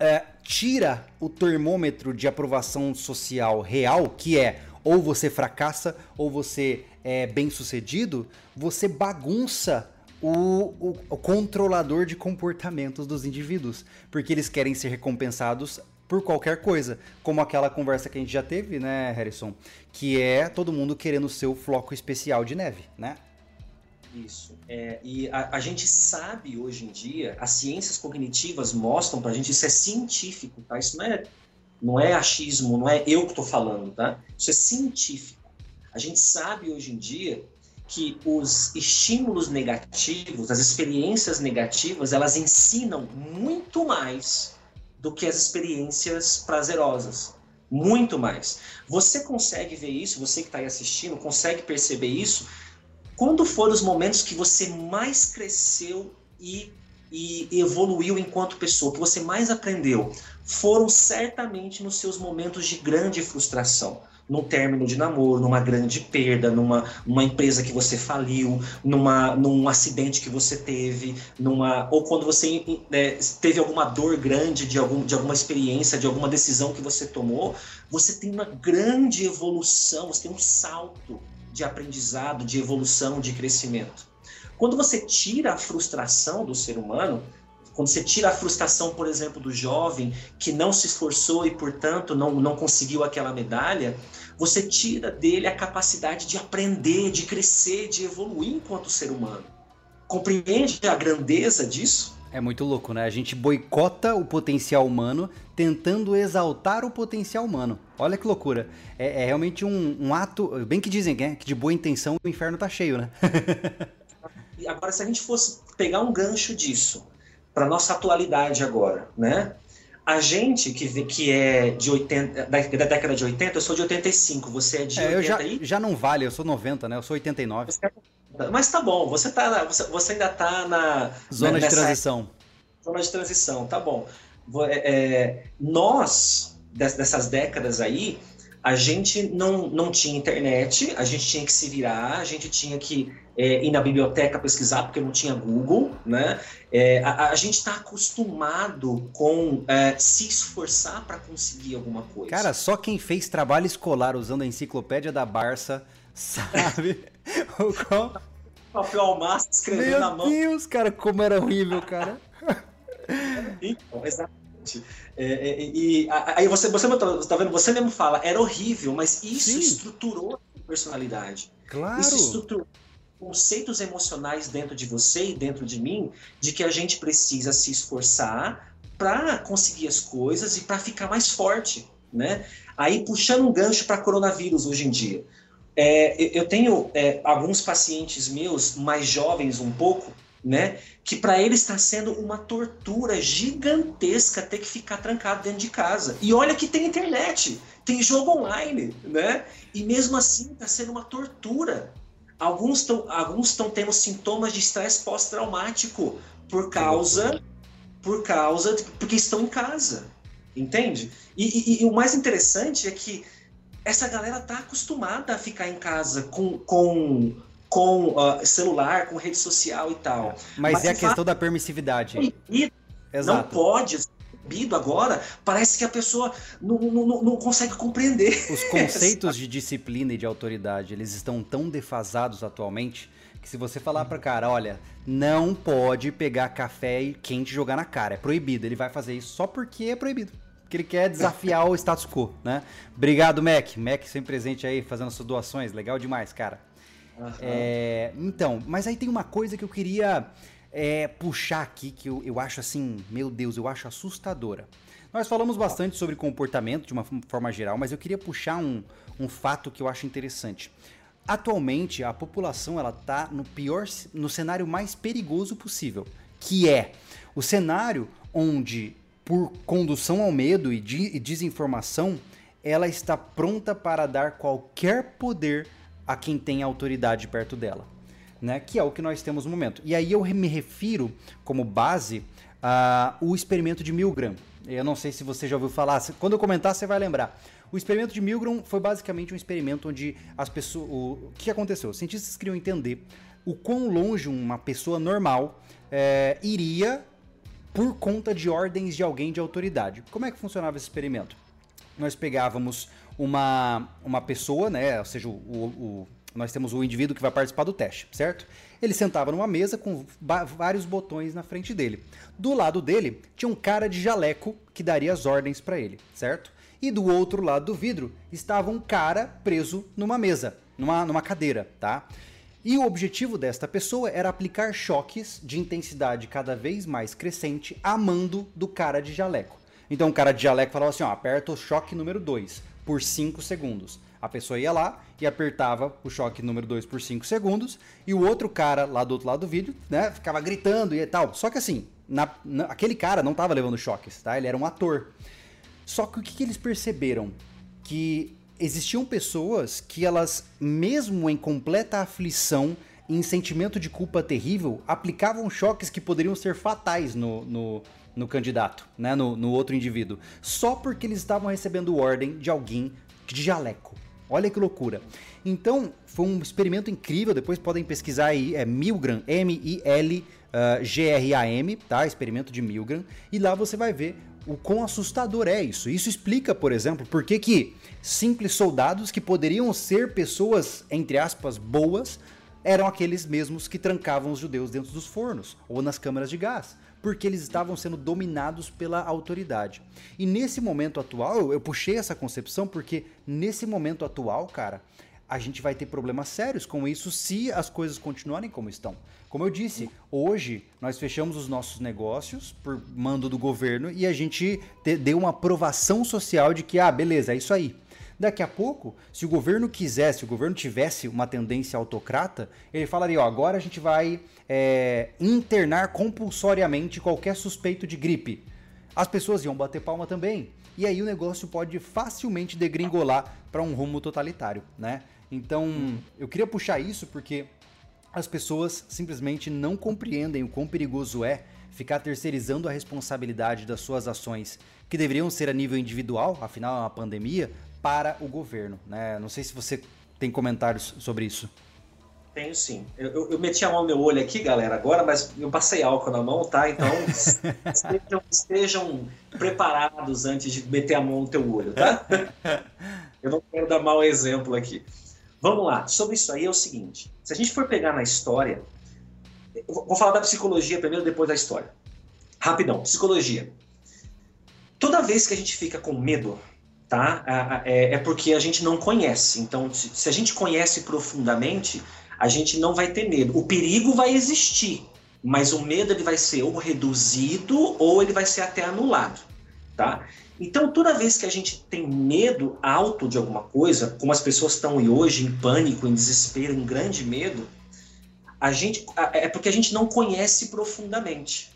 Speaker 1: é, tira o termômetro de aprovação social real, que é ou você fracassa, ou você é bem sucedido, você bagunça o, o, o, controlador de comportamentos dos indivíduos, porque eles querem ser recompensados por qualquer coisa, como aquela conversa que a gente já teve, né, Harrison, que é todo mundo querendo o floco especial de neve, né?
Speaker 2: Isso. É, e a, a, gente sabe hoje em dia, as ciências cognitivas mostram para a gente, isso é científico, tá? Isso não é, não é achismo, não é eu que estou falando, tá? Isso é científico. A gente sabe hoje em dia que os estímulos negativos, as experiências negativas, elas ensinam muito mais do que as experiências prazerosas. Muito mais. Você consegue ver isso, você que está aí assistindo, consegue perceber isso quando foram os momentos que você mais cresceu e, e evoluiu enquanto pessoa, que você mais aprendeu? Foram certamente nos seus momentos de grande frustração num término de namoro, numa grande perda, numa uma empresa que você faliu, numa, num acidente que você teve, numa ou quando você né, teve alguma dor grande de, algum, de alguma experiência, de alguma decisão que você tomou, você tem uma grande evolução, você tem um salto de aprendizado, de evolução, de crescimento. Quando você tira a frustração do ser humano, quando você tira a frustração, por exemplo, do jovem que não se esforçou e, portanto, não, não conseguiu aquela medalha, você tira dele a capacidade de aprender, de crescer, de evoluir enquanto ser humano. Compreende a grandeza disso?
Speaker 1: É muito louco, né? A gente boicota o potencial humano tentando exaltar o potencial humano. Olha que loucura. É, é realmente um, um, ato. Bem que dizem né? que de boa intenção o inferno tá cheio, né?
Speaker 2: agora, se a gente fosse pegar um gancho disso para nossa atualidade agora, né? A gente que, que é de 80, da, da, década de 80, eu sou de 85, você é de é, 80
Speaker 1: eu já, aí? já não vale, eu sou 90, né? Eu sou 89. Você é
Speaker 2: mas tá bom, você, tá, você, você ainda tá na.
Speaker 1: Zona nessa, de transição.
Speaker 2: Zona de transição, tá bom. É, é, nós, dessas décadas aí, a gente não, não tinha internet, a gente tinha que se virar, a gente tinha que é, ir na biblioteca pesquisar, porque não tinha Google, né? É, a, a, gente está acostumado com é, se esforçar para conseguir alguma coisa.
Speaker 1: Cara, só quem fez trabalho escolar usando a enciclopédia da Barça sabe o qual
Speaker 2: papel almaço escrevendo
Speaker 1: Meu
Speaker 2: na mão.
Speaker 1: Meu Deus, cara, como era horrível, cara.
Speaker 2: então, exatamente. É, é, e aí você, você tá vendo, você mesmo fala, era horrível, mas isso Sim. estruturou a personalidade.
Speaker 1: Claro.
Speaker 2: Isso estruturou conceitos emocionais dentro de você e dentro de mim, de que a gente precisa se esforçar para conseguir as coisas e para ficar mais forte, né? Aí puxando um gancho para coronavírus hoje em dia. É, eu tenho é, alguns pacientes meus, mais jovens um pouco, né? Que para eles está sendo uma tortura gigantesca ter que ficar trancado dentro de casa. E olha que tem internet, tem jogo online, né? E mesmo assim está sendo uma tortura. Alguns estão alguns tendo sintomas de estresse pós-traumático por causa por causa de, porque estão em casa, entende? E, e, e o mais interessante é que essa galera tá acostumada a ficar em casa com, com, com uh, celular, com rede social e tal.
Speaker 1: Mas, Mas é a questão da permissividade.
Speaker 2: Exato. Não pode proibido agora, parece que a pessoa não, não, não consegue compreender.
Speaker 1: Os conceitos de disciplina e de autoridade, eles estão tão defasados atualmente que se você falar para cara, olha, não pode pegar café quente e jogar na cara, é proibido. Ele vai fazer isso só porque é proibido que ele quer desafiar o status quo, né? Obrigado, Mac. Mac sempre presente aí, fazendo suas doações. Legal demais, cara. Uhum. É, então, mas aí tem uma coisa que eu queria é, puxar aqui, que eu, eu acho assim, meu Deus, eu acho assustadora. Nós falamos bastante sobre comportamento de uma forma geral, mas eu queria puxar um, um fato que eu acho interessante. Atualmente, a população ela tá no pior, no cenário mais perigoso possível, que é o cenário onde por condução ao medo e, de, e desinformação, ela está pronta para dar qualquer poder a quem tem autoridade perto dela. Né, que é o que nós temos no momento. E aí eu me refiro como base ao experimento de Milgram. Eu não sei se você já ouviu falar, quando eu comentar você vai lembrar. O experimento de Milgram foi basicamente um experimento onde as pessoas. O, que aconteceu? Os cientistas queriam entender o quão longe uma pessoa normal é, iria por conta de ordens de alguém de autoridade. Como é que funcionava esse experimento? nós pegávamos uma, uma pessoa, né? Ou seja, o, o, nós temos o indivíduo que vai participar do teste, certo? Ele sentava numa mesa com vários botões na frente dele. Do lado dele tinha um cara de jaleco que daria as ordens para ele, certo? E do outro lado do vidro estava um cara preso numa mesa, numa, numa cadeira, tá? E o objetivo desta pessoa era aplicar choques de intensidade cada vez mais crescente a mando do cara de jaleco. Então o cara de jaleco falava assim: ó, aperta o choque número 2 por 5 segundos. A pessoa ia lá e apertava o choque número 2 por 5 segundos, e o outro cara lá do outro lado do vídeo, né, ficava gritando e tal. Só que assim, na, na, aquele cara não estava levando choques, tá? Ele era um ator. Só que o que, que eles perceberam? Que existiam pessoas que elas, mesmo em completa aflição, em sentimento de culpa terrível, aplicavam choques que poderiam ser fatais no, no, no candidato, né? No, no, outro indivíduo. Só porque eles estavam recebendo ordem de alguém de jaleco. Olha que loucura. Então, foi um experimento incrível. Depois podem pesquisar aí. É Milgram, M-I-L-G-R-A-M, tá? Experimento de Milgram. E lá você vai ver o quão assustador é isso. Isso explica, por exemplo, por que, que simples soldados que poderiam ser pessoas, entre aspas, boas, eram aqueles mesmos que trancavam os judeus dentro dos fornos ou nas câmaras de gás porque eles estavam sendo dominados pela autoridade. E nesse momento atual, eu, puxei essa concepção porque nesse momento atual, cara, a gente vai ter problemas sérios com isso se as coisas continuarem como estão. Como eu disse, hoje nós fechamos os nossos negócios por mando do governo e a gente te, deu uma aprovação social de que, ah, beleza, é isso aí. Daqui a pouco, se o governo quisesse, se o governo tivesse uma tendência autocrata, ele falaria: ó, agora a gente vai é, internar compulsoriamente qualquer suspeito de gripe. As pessoas iam bater palma também. E aí o negócio pode facilmente degringolar para um rumo totalitário, né? Então, eu queria puxar isso porque as pessoas simplesmente não compreendem o quão perigoso é ficar terceirizando a responsabilidade das suas ações, que deveriam ser a nível individual, afinal é uma pandemia, para o governo. Né? Não sei se você tem comentários sobre isso.
Speaker 2: Tenho sim. Eu, eu, eu, meti a mão no meu olho aqui, galera, agora, mas eu passei álcool na mão, tá? Então estejam, estejam, preparados antes de meter a mão no teu olho, tá? Eu não quero dar mau exemplo aqui. Vamos lá. Sobre isso aí é o seguinte: se a gente for pegar na história, vou falar da psicologia primeiro, depois da história. Rapidão, psicologia. Toda vez que a gente fica com medo, tá? É, é porque a gente não conhece. Então, se a gente conhece profundamente, a gente não vai ter medo. O perigo vai existir, mas o medo ele vai ser ou reduzido ou ele vai ser até anulado, tá? Então, toda vez que a gente tem medo alto de alguma coisa, como as pessoas estão hoje em pânico, em desespero, em grande medo, a gente é porque a gente não conhece profundamente.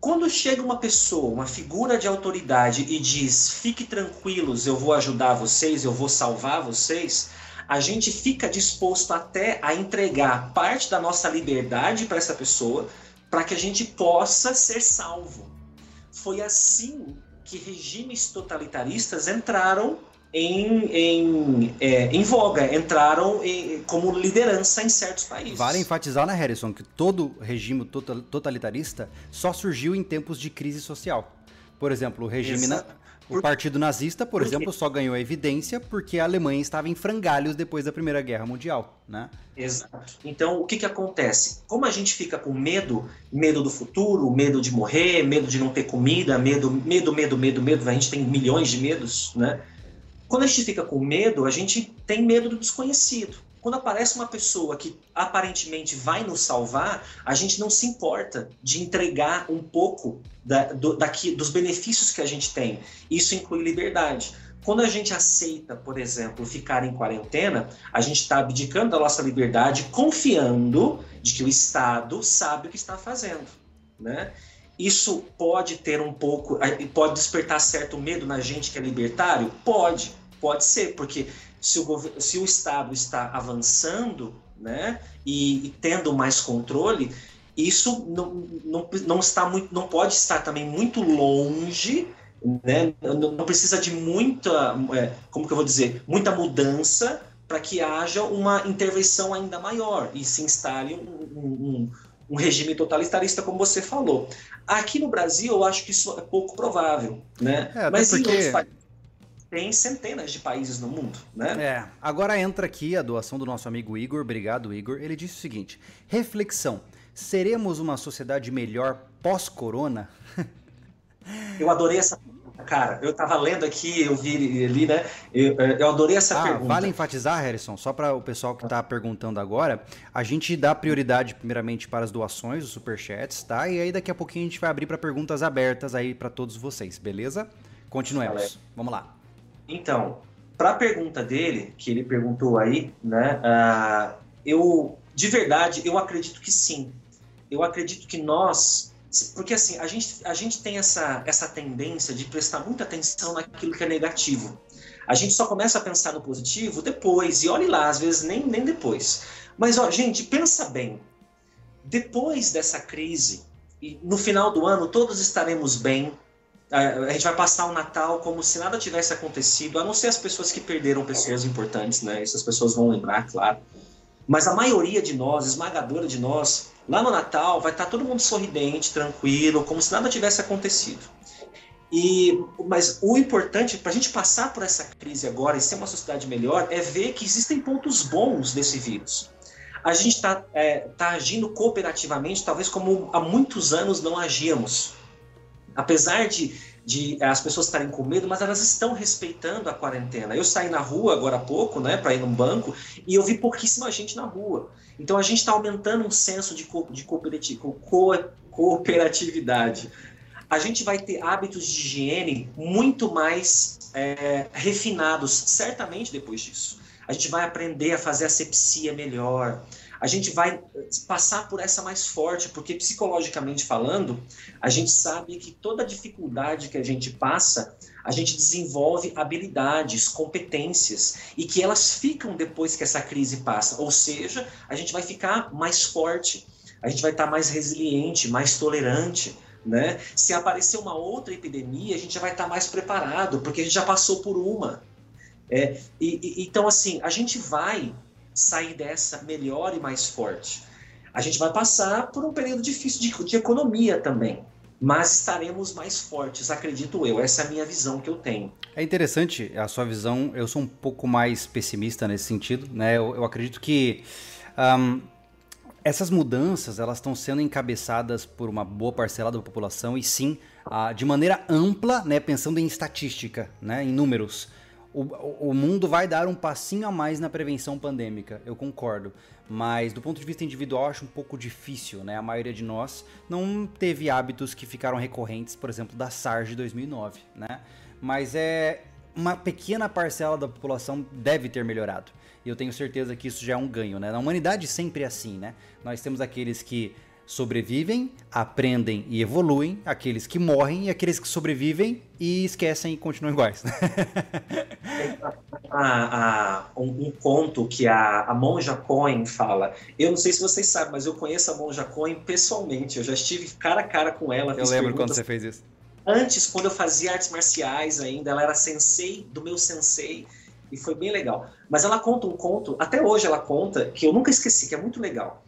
Speaker 2: Quando chega uma pessoa, uma figura de autoridade e diz: fique tranquilos, eu vou ajudar vocês, eu vou salvar vocês, a gente fica disposto até a entregar parte da nossa liberdade para essa pessoa, para que a gente possa ser salvo. Foi assim que regimes totalitaristas entraram em, em, é, em voga, entraram em, como liderança em certos países.
Speaker 1: Vale enfatizar, né, Harrison, que todo regime totalitarista só surgiu em tempos de crise social. Por exemplo, o regime. Na... O Partido Nazista, por, por exemplo, só ganhou evidência porque a Alemanha estava em frangalhos depois da Primeira Guerra Mundial, né?
Speaker 2: Exato. Então, o que que acontece? Como a gente fica com medo, medo do futuro, medo de morrer, medo de não ter comida, medo, medo, medo, medo, medo, a gente tem milhões de medos, né? Quando a gente fica com medo, a gente tem medo do desconhecido. Quando aparece uma pessoa que aparentemente vai nos salvar, a gente não se importa de entregar um pouco da, do, daqui, dos benefícios que a gente tem. Isso inclui liberdade. Quando a gente aceita, por exemplo, ficar em quarentena, a gente está abdicando da nossa liberdade, confiando de que o Estado sabe o que está fazendo, né? Isso pode ter um pouco, pode despertar certo medo na gente que é libertário? Pode, Pode ser, porque se o, se o Estado está avançando né, e, e tendo mais controle, isso não, não, não, está muito, não pode estar também muito longe, né, não, não precisa de muita, é, como que eu vou dizer, muita mudança para que haja uma intervenção ainda maior e se instale um, um, um, regime totalitarista, como você falou. Aqui no Brasil, eu acho que isso é pouco provável, né?
Speaker 1: É, Mas porque... em outros países
Speaker 2: tem centenas de países no mundo, né?
Speaker 1: É. Agora entra aqui a doação do nosso amigo Igor. Obrigado, Igor. Ele disse o seguinte: reflexão. Seremos uma sociedade melhor pós-corona?
Speaker 2: Eu adorei essa pergunta, cara. Eu tava lendo aqui, eu vi ali, né? Eu, eu adorei essa
Speaker 1: ah,
Speaker 2: pergunta.
Speaker 1: Vale enfatizar, Harrison, só para o pessoal que está perguntando agora, a gente dá prioridade primeiramente para as doações, os superchats, tá? E aí daqui a pouquinho a gente vai abrir para perguntas abertas aí para todos vocês, beleza? Continuemos. Vamos lá.
Speaker 2: Então, para a pergunta dele, que ele perguntou aí, né? Uh, eu, de verdade, eu acredito que sim. Eu acredito que nós, porque assim, a gente, a gente tem essa, essa tendência de prestar muita atenção naquilo que é negativo. A gente só começa a pensar no positivo depois, e olhe lá, às vezes nem, nem depois. Mas, ó, gente, pensa bem. Depois dessa crise, e no final do ano todos estaremos bem, a gente vai passar o Natal como se nada tivesse acontecido, a não ser as pessoas que perderam pessoas importantes, né? Essas pessoas vão lembrar, claro. Mas a maioria de nós, esmagadora de nós, lá no Natal vai estar todo mundo sorridente, tranquilo, como se nada tivesse acontecido. E, mas o importante para a gente passar por essa crise agora e ser uma sociedade melhor é ver que existem pontos bons desse vírus. A gente está é, tá agindo cooperativamente, talvez como há muitos anos não agíamos apesar de, de eh, as pessoas estarem com medo, mas elas estão respeitando a quarentena. Eu saí na rua agora há pouco, né, para ir num banco, e eu vi pouquíssima gente na rua. Então a gente está aumentando um senso de, co de cooperativo, co cooperatividade. A gente vai ter hábitos de higiene muito mais é, refinados, certamente depois disso. A gente vai aprender a fazer asepsia melhor a gente vai passar por essa mais forte, porque psicologicamente falando, a gente sabe que toda dificuldade que a gente passa, a gente desenvolve habilidades, competências, e que elas ficam depois que essa crise passa. Ou seja, a gente vai ficar mais forte, a gente vai estar mais resiliente, mais tolerante. Né? Se aparecer uma outra epidemia, a gente já vai estar mais preparado, porque a gente já passou por uma. É, e, e, então, assim, a gente vai sair dessa melhor e mais forte. A gente vai passar por um período difícil de, de economia também, mas estaremos mais fortes, acredito eu. Essa é a minha visão que eu tenho.
Speaker 1: É interessante a sua visão. Eu sou um pouco mais pessimista nesse sentido, né? Eu, eu acredito que um, essas mudanças elas estão sendo encabeçadas por uma boa parcela da população e sim uh, de maneira ampla, né? Pensando em estatística, né? Em números o, o mundo vai dar um passinho a mais na prevenção pandêmica, eu concordo. Mas do ponto de vista individual, acho um pouco difícil, né? A maioria de nós não teve hábitos que ficaram recorrentes, por exemplo, da SARS de 2009, né? Mas é uma pequena parcela da população deve ter melhorado. E eu tenho certeza que isso já é um ganho, né? Na humanidade sempre é assim, né? Nós temos aqueles que sobrevivem, aprendem e evoluem, aqueles que morrem e aqueles que sobrevivem e esquecem e continuam iguais.
Speaker 2: a, a, um, um, conto que a, a Monja Cohen fala. Eu não sei se vocês sabem, mas eu conheço a Monja Cohen pessoalmente. Eu já estive cara a cara com ela.
Speaker 1: Eu lembro quando você fez isso.
Speaker 2: Antes, quando eu fazia artes marciais ainda, ela era sensei do meu sensei e foi bem legal. Mas ela conta um conto, até hoje ela conta, que eu nunca esqueci, que é muito legal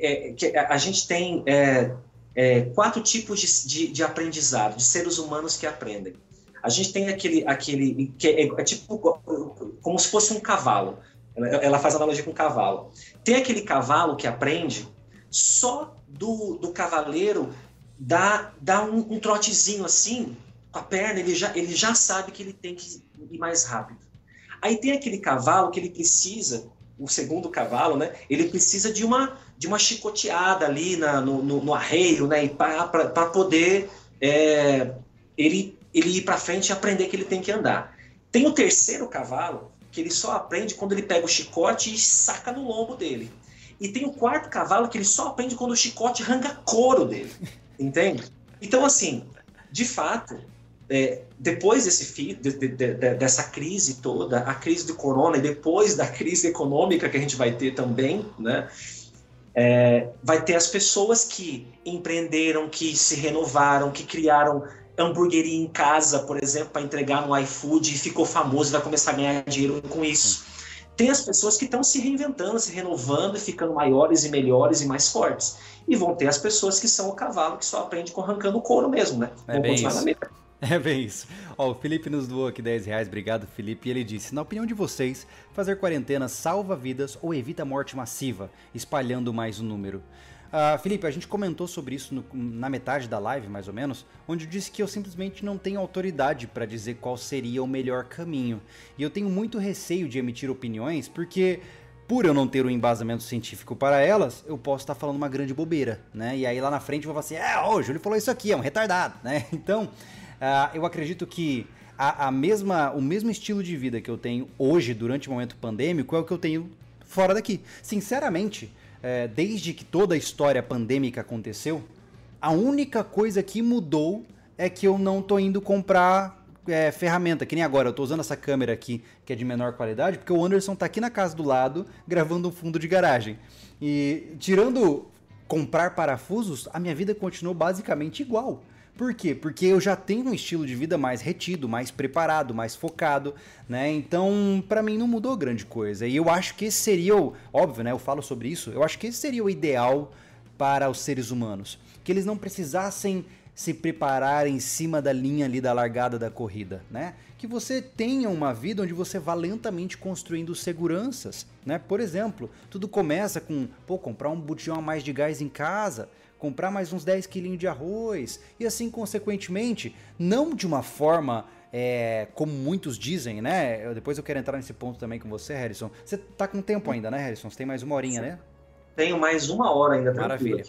Speaker 2: é, que a gente tem é, é, quatro tipos de, de, de, aprendizado, de seres humanos que aprendem. A gente tem aquele, aquele que é, é tipo como se fosse um cavalo. Ela, ela faz analogia com um cavalo. Tem aquele cavalo que aprende só do, do cavaleiro dar, dar um, um trotezinho assim, com a perna, ele já, ele já sabe que ele tem que ir mais rápido. Aí tem aquele cavalo que ele precisa o segundo cavalo, né? Ele precisa de uma de uma chicoteada ali na, no, no, no arreio, né? Para poder é, ele ele ir para frente e aprender que ele tem que andar. Tem o terceiro cavalo que ele só aprende quando ele pega o chicote e saca no lombo dele. E tem o quarto cavalo que ele só aprende quando o chicote arranca couro dele. Entende? Então, assim, de fato, é, depois desse de, de, de, dessa crise toda, a crise do corona e depois da crise econômica que a gente vai ter também, né? É, vai ter as pessoas que empreenderam, que se renovaram, que criaram hamburgueria em casa, por exemplo, para entregar no iFood e ficou famoso e vai começar a ganhar dinheiro com isso. Tem as pessoas que estão se reinventando, se renovando e ficando maiores e melhores e mais fortes. E vão ter as pessoas que são o cavalo, que só aprende com arrancando couro mesmo, né?
Speaker 1: É bem isso. É bem isso. Ó, o Felipe nos doou aqui 10 reais, obrigado Felipe. E ele disse: Na opinião de vocês, fazer quarentena salva vidas ou evita morte massiva, espalhando mais o número? Uh, Felipe, a gente comentou sobre isso no, na metade da live, mais ou menos, onde eu disse que eu simplesmente não tenho autoridade para dizer qual seria o melhor caminho. E eu tenho muito receio de emitir opiniões, porque por eu não ter um embasamento científico para elas, eu posso estar falando uma grande bobeira, né? E aí lá na frente eu vou falar assim, é, o Júlio falou isso aqui, é um retardado, né? Então, uh, eu acredito que a, a, mesma, o mesmo estilo de vida que eu tenho hoje, durante o momento pandêmico, é o que eu tenho fora daqui. Sinceramente, é, desde que toda a história pandêmica aconteceu, a única coisa que mudou é que eu não tô indo comprar é, ferramenta, que nem agora, eu tô usando essa câmera aqui, que é de menor qualidade, porque o Anderson tá aqui na casa do lado, gravando um fundo de garagem. E tirando comprar parafusos, a minha vida continuou basicamente igual. Por quê? Porque eu já tenho um estilo de vida mais retido, mais preparado, mais focado, né? Então, para mim não mudou grande coisa. E eu acho que esse seria o, óbvio, né? Eu falo sobre isso. Eu acho que esse seria o ideal para os seres humanos, que eles não precisassem se preparar em cima da linha ali da largada da corrida, né? Que você tenha uma vida onde você vá lentamente construindo seguranças, né? Por exemplo, tudo começa com, pô, comprar um botijão a mais de gás em casa, comprar mais uns 10 quilinhos de arroz e assim consequentemente, não de uma forma é, como muitos dizem, né? Eu, depois eu quero entrar nesse ponto também com você, Harrison. Você tá com tempo ainda, né, Harrison? Você tem mais uma horinha, Sim. né?
Speaker 2: Tenho mais uma hora ainda,
Speaker 1: Maravilha.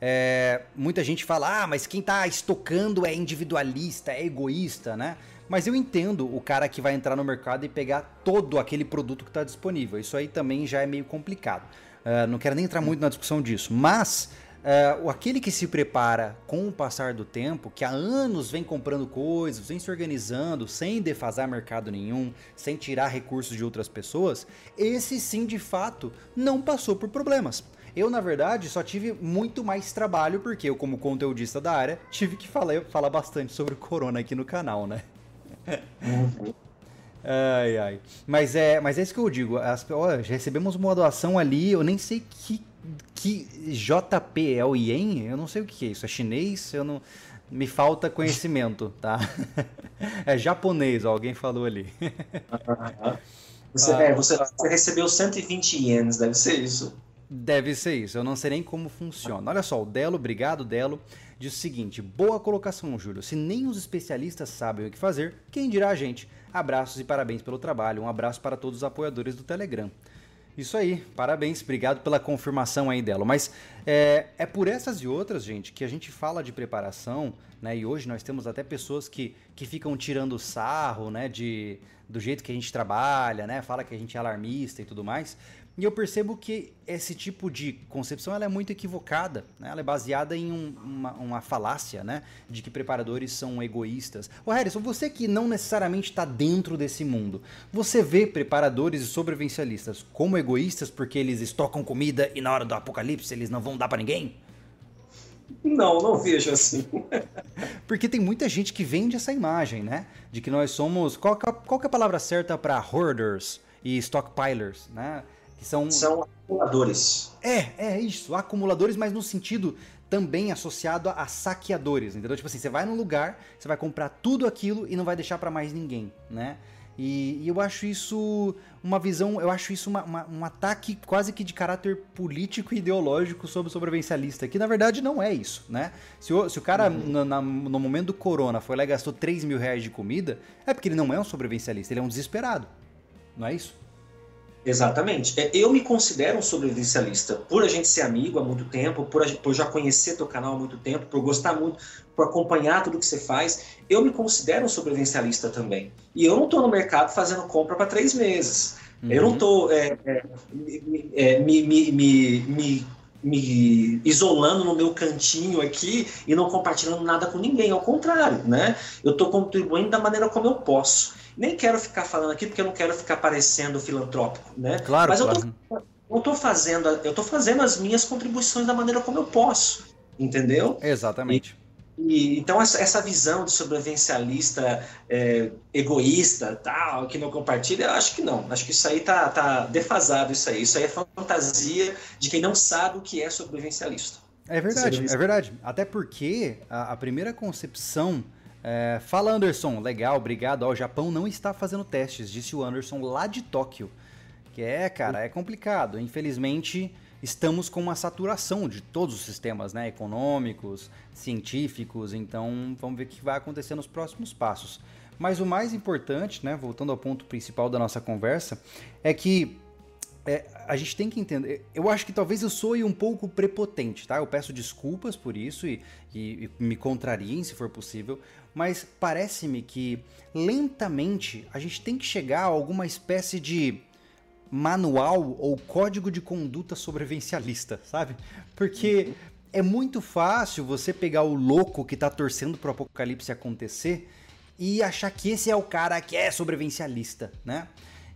Speaker 1: É, muita gente fala, ah, mas quem tá estocando é individualista, é egoísta, né? Mas eu entendo o cara que vai entrar no mercado e pegar todo aquele produto que está disponível. Isso aí também já é meio complicado. Uh, não quero nem entrar muito na discussão disso. Mas Uh, aquele que se prepara com o passar do tempo, que há anos vem comprando coisas, vem se organizando, sem defasar mercado nenhum, sem tirar recursos de outras pessoas, esse sim de fato não passou por problemas. Eu, na verdade, só tive muito mais trabalho, porque eu, como conteudista da área, tive que falar, falar bastante sobre o corona aqui no canal, né? Uhum. ai, ai. Mas é, mas é isso que eu digo. As, ó, já recebemos uma doação ali, eu nem sei que que JP é o Yen? Eu não sei o que é isso. É chinês? Eu não. Me falta conhecimento, tá? é japonês, alguém falou ali.
Speaker 2: você, ah, é, você, você recebeu 120 ienes, deve ser isso.
Speaker 1: Deve ser isso, eu não sei nem como funciona. Olha só, o Delo, obrigado Delo, diz o seguinte: boa colocação, Júlio. Se nem os especialistas sabem o que fazer, quem dirá a gente? Abraços e parabéns pelo trabalho. Um abraço para todos os apoiadores do Telegram. Isso aí, parabéns, obrigado pela confirmação aí dela. Mas é, é por essas e outras, gente, que a gente fala de preparação, né? E hoje nós temos até pessoas que, que ficam tirando sarro, né? De, do jeito que a gente trabalha, né? Fala que a gente é alarmista e tudo mais. E eu percebo que esse tipo de concepção ela é muito equivocada. Né? Ela é baseada em um, uma, uma, falácia né? de que preparadores são egoístas. Ô Harrison, você que não necessariamente está dentro desse mundo, você vê preparadores e sobrevivencialistas como egoístas porque eles estocam comida e na hora do apocalipse eles não vão dar para ninguém?
Speaker 2: Não, não vejo assim.
Speaker 1: Porque tem muita gente que vende essa imagem, né? De que nós somos. Qual, qual é a palavra certa para hoarders e stockpilers, né?
Speaker 2: Que são... são acumuladores.
Speaker 1: É, é isso, acumuladores, mas no sentido também associado a, saqueadores, entendeu? Tipo assim, você vai num lugar, você vai comprar tudo aquilo e não vai deixar para mais ninguém, né? E, e, eu acho isso uma visão, eu acho isso uma, uma, um ataque quase que de caráter político e ideológico sobre o sobrevivencialista, que na verdade não é isso, né? Se o, se o cara uhum. no, na, no momento do corona foi lá e gastou 3 mil reais de comida, é porque ele não é um sobrevivencialista, ele é um desesperado, não é isso?
Speaker 2: Exatamente. É, eu me considero um sobrevivencialista por a gente ser amigo há muito tempo, por, por já conhecer teu canal há muito tempo, por gostar muito, por acompanhar tudo que você faz. Eu me considero um sobrevivencialista também. E eu não estou no mercado fazendo compra para três meses. Uhum. Eu não estou é, é, é, me, me, me, me, me isolando no meu cantinho aqui e não compartilhando nada com ninguém. Ao contrário, né? Eu estou contribuindo da maneira como eu posso. Nem quero ficar falando aqui porque eu não quero ficar parecendo filantrópico, né?
Speaker 1: Claro,
Speaker 2: Mas
Speaker 1: claro.
Speaker 2: eu tô, tô fazendo, eu tô fazendo as minhas contribuições da maneira como eu posso, entendeu?
Speaker 1: Exatamente.
Speaker 2: E, e, então essa, essa, visão de sobrevivencialista é, egoísta, tal, que não compartilha, eu acho que não. Acho que isso aí tá, tá defasado isso aí. Isso aí é fantasia de quem não sabe o que é sobrevivencialista.
Speaker 1: É verdade, é verdade. Até porque a, a primeira concepção É, fala Anderson, legal, obrigado. Ó, o Japão não está fazendo testes, disse o Anderson lá de Tóquio. Que é, cara, é complicado. Infelizmente, estamos com uma saturação de todos os sistemas, né? Econômicos, científicos. Então, vamos ver o que vai acontecer nos próximos passos. Mas o mais importante, né? Voltando ao ponto principal da nossa conversa, é que é, a gente tem que entender. Eu acho que talvez eu soe um pouco prepotente, tá? Eu peço desculpas por isso e, e, e me contrariem se for possível, mas parece-me que lentamente a gente tem que chegar a alguma espécie de manual ou código de conduta sobrevivencialista, sabe? Porque é muito fácil você pegar o louco que tá torcendo pro apocalipse acontecer e achar que esse é o cara que é sobrevivencialista, né?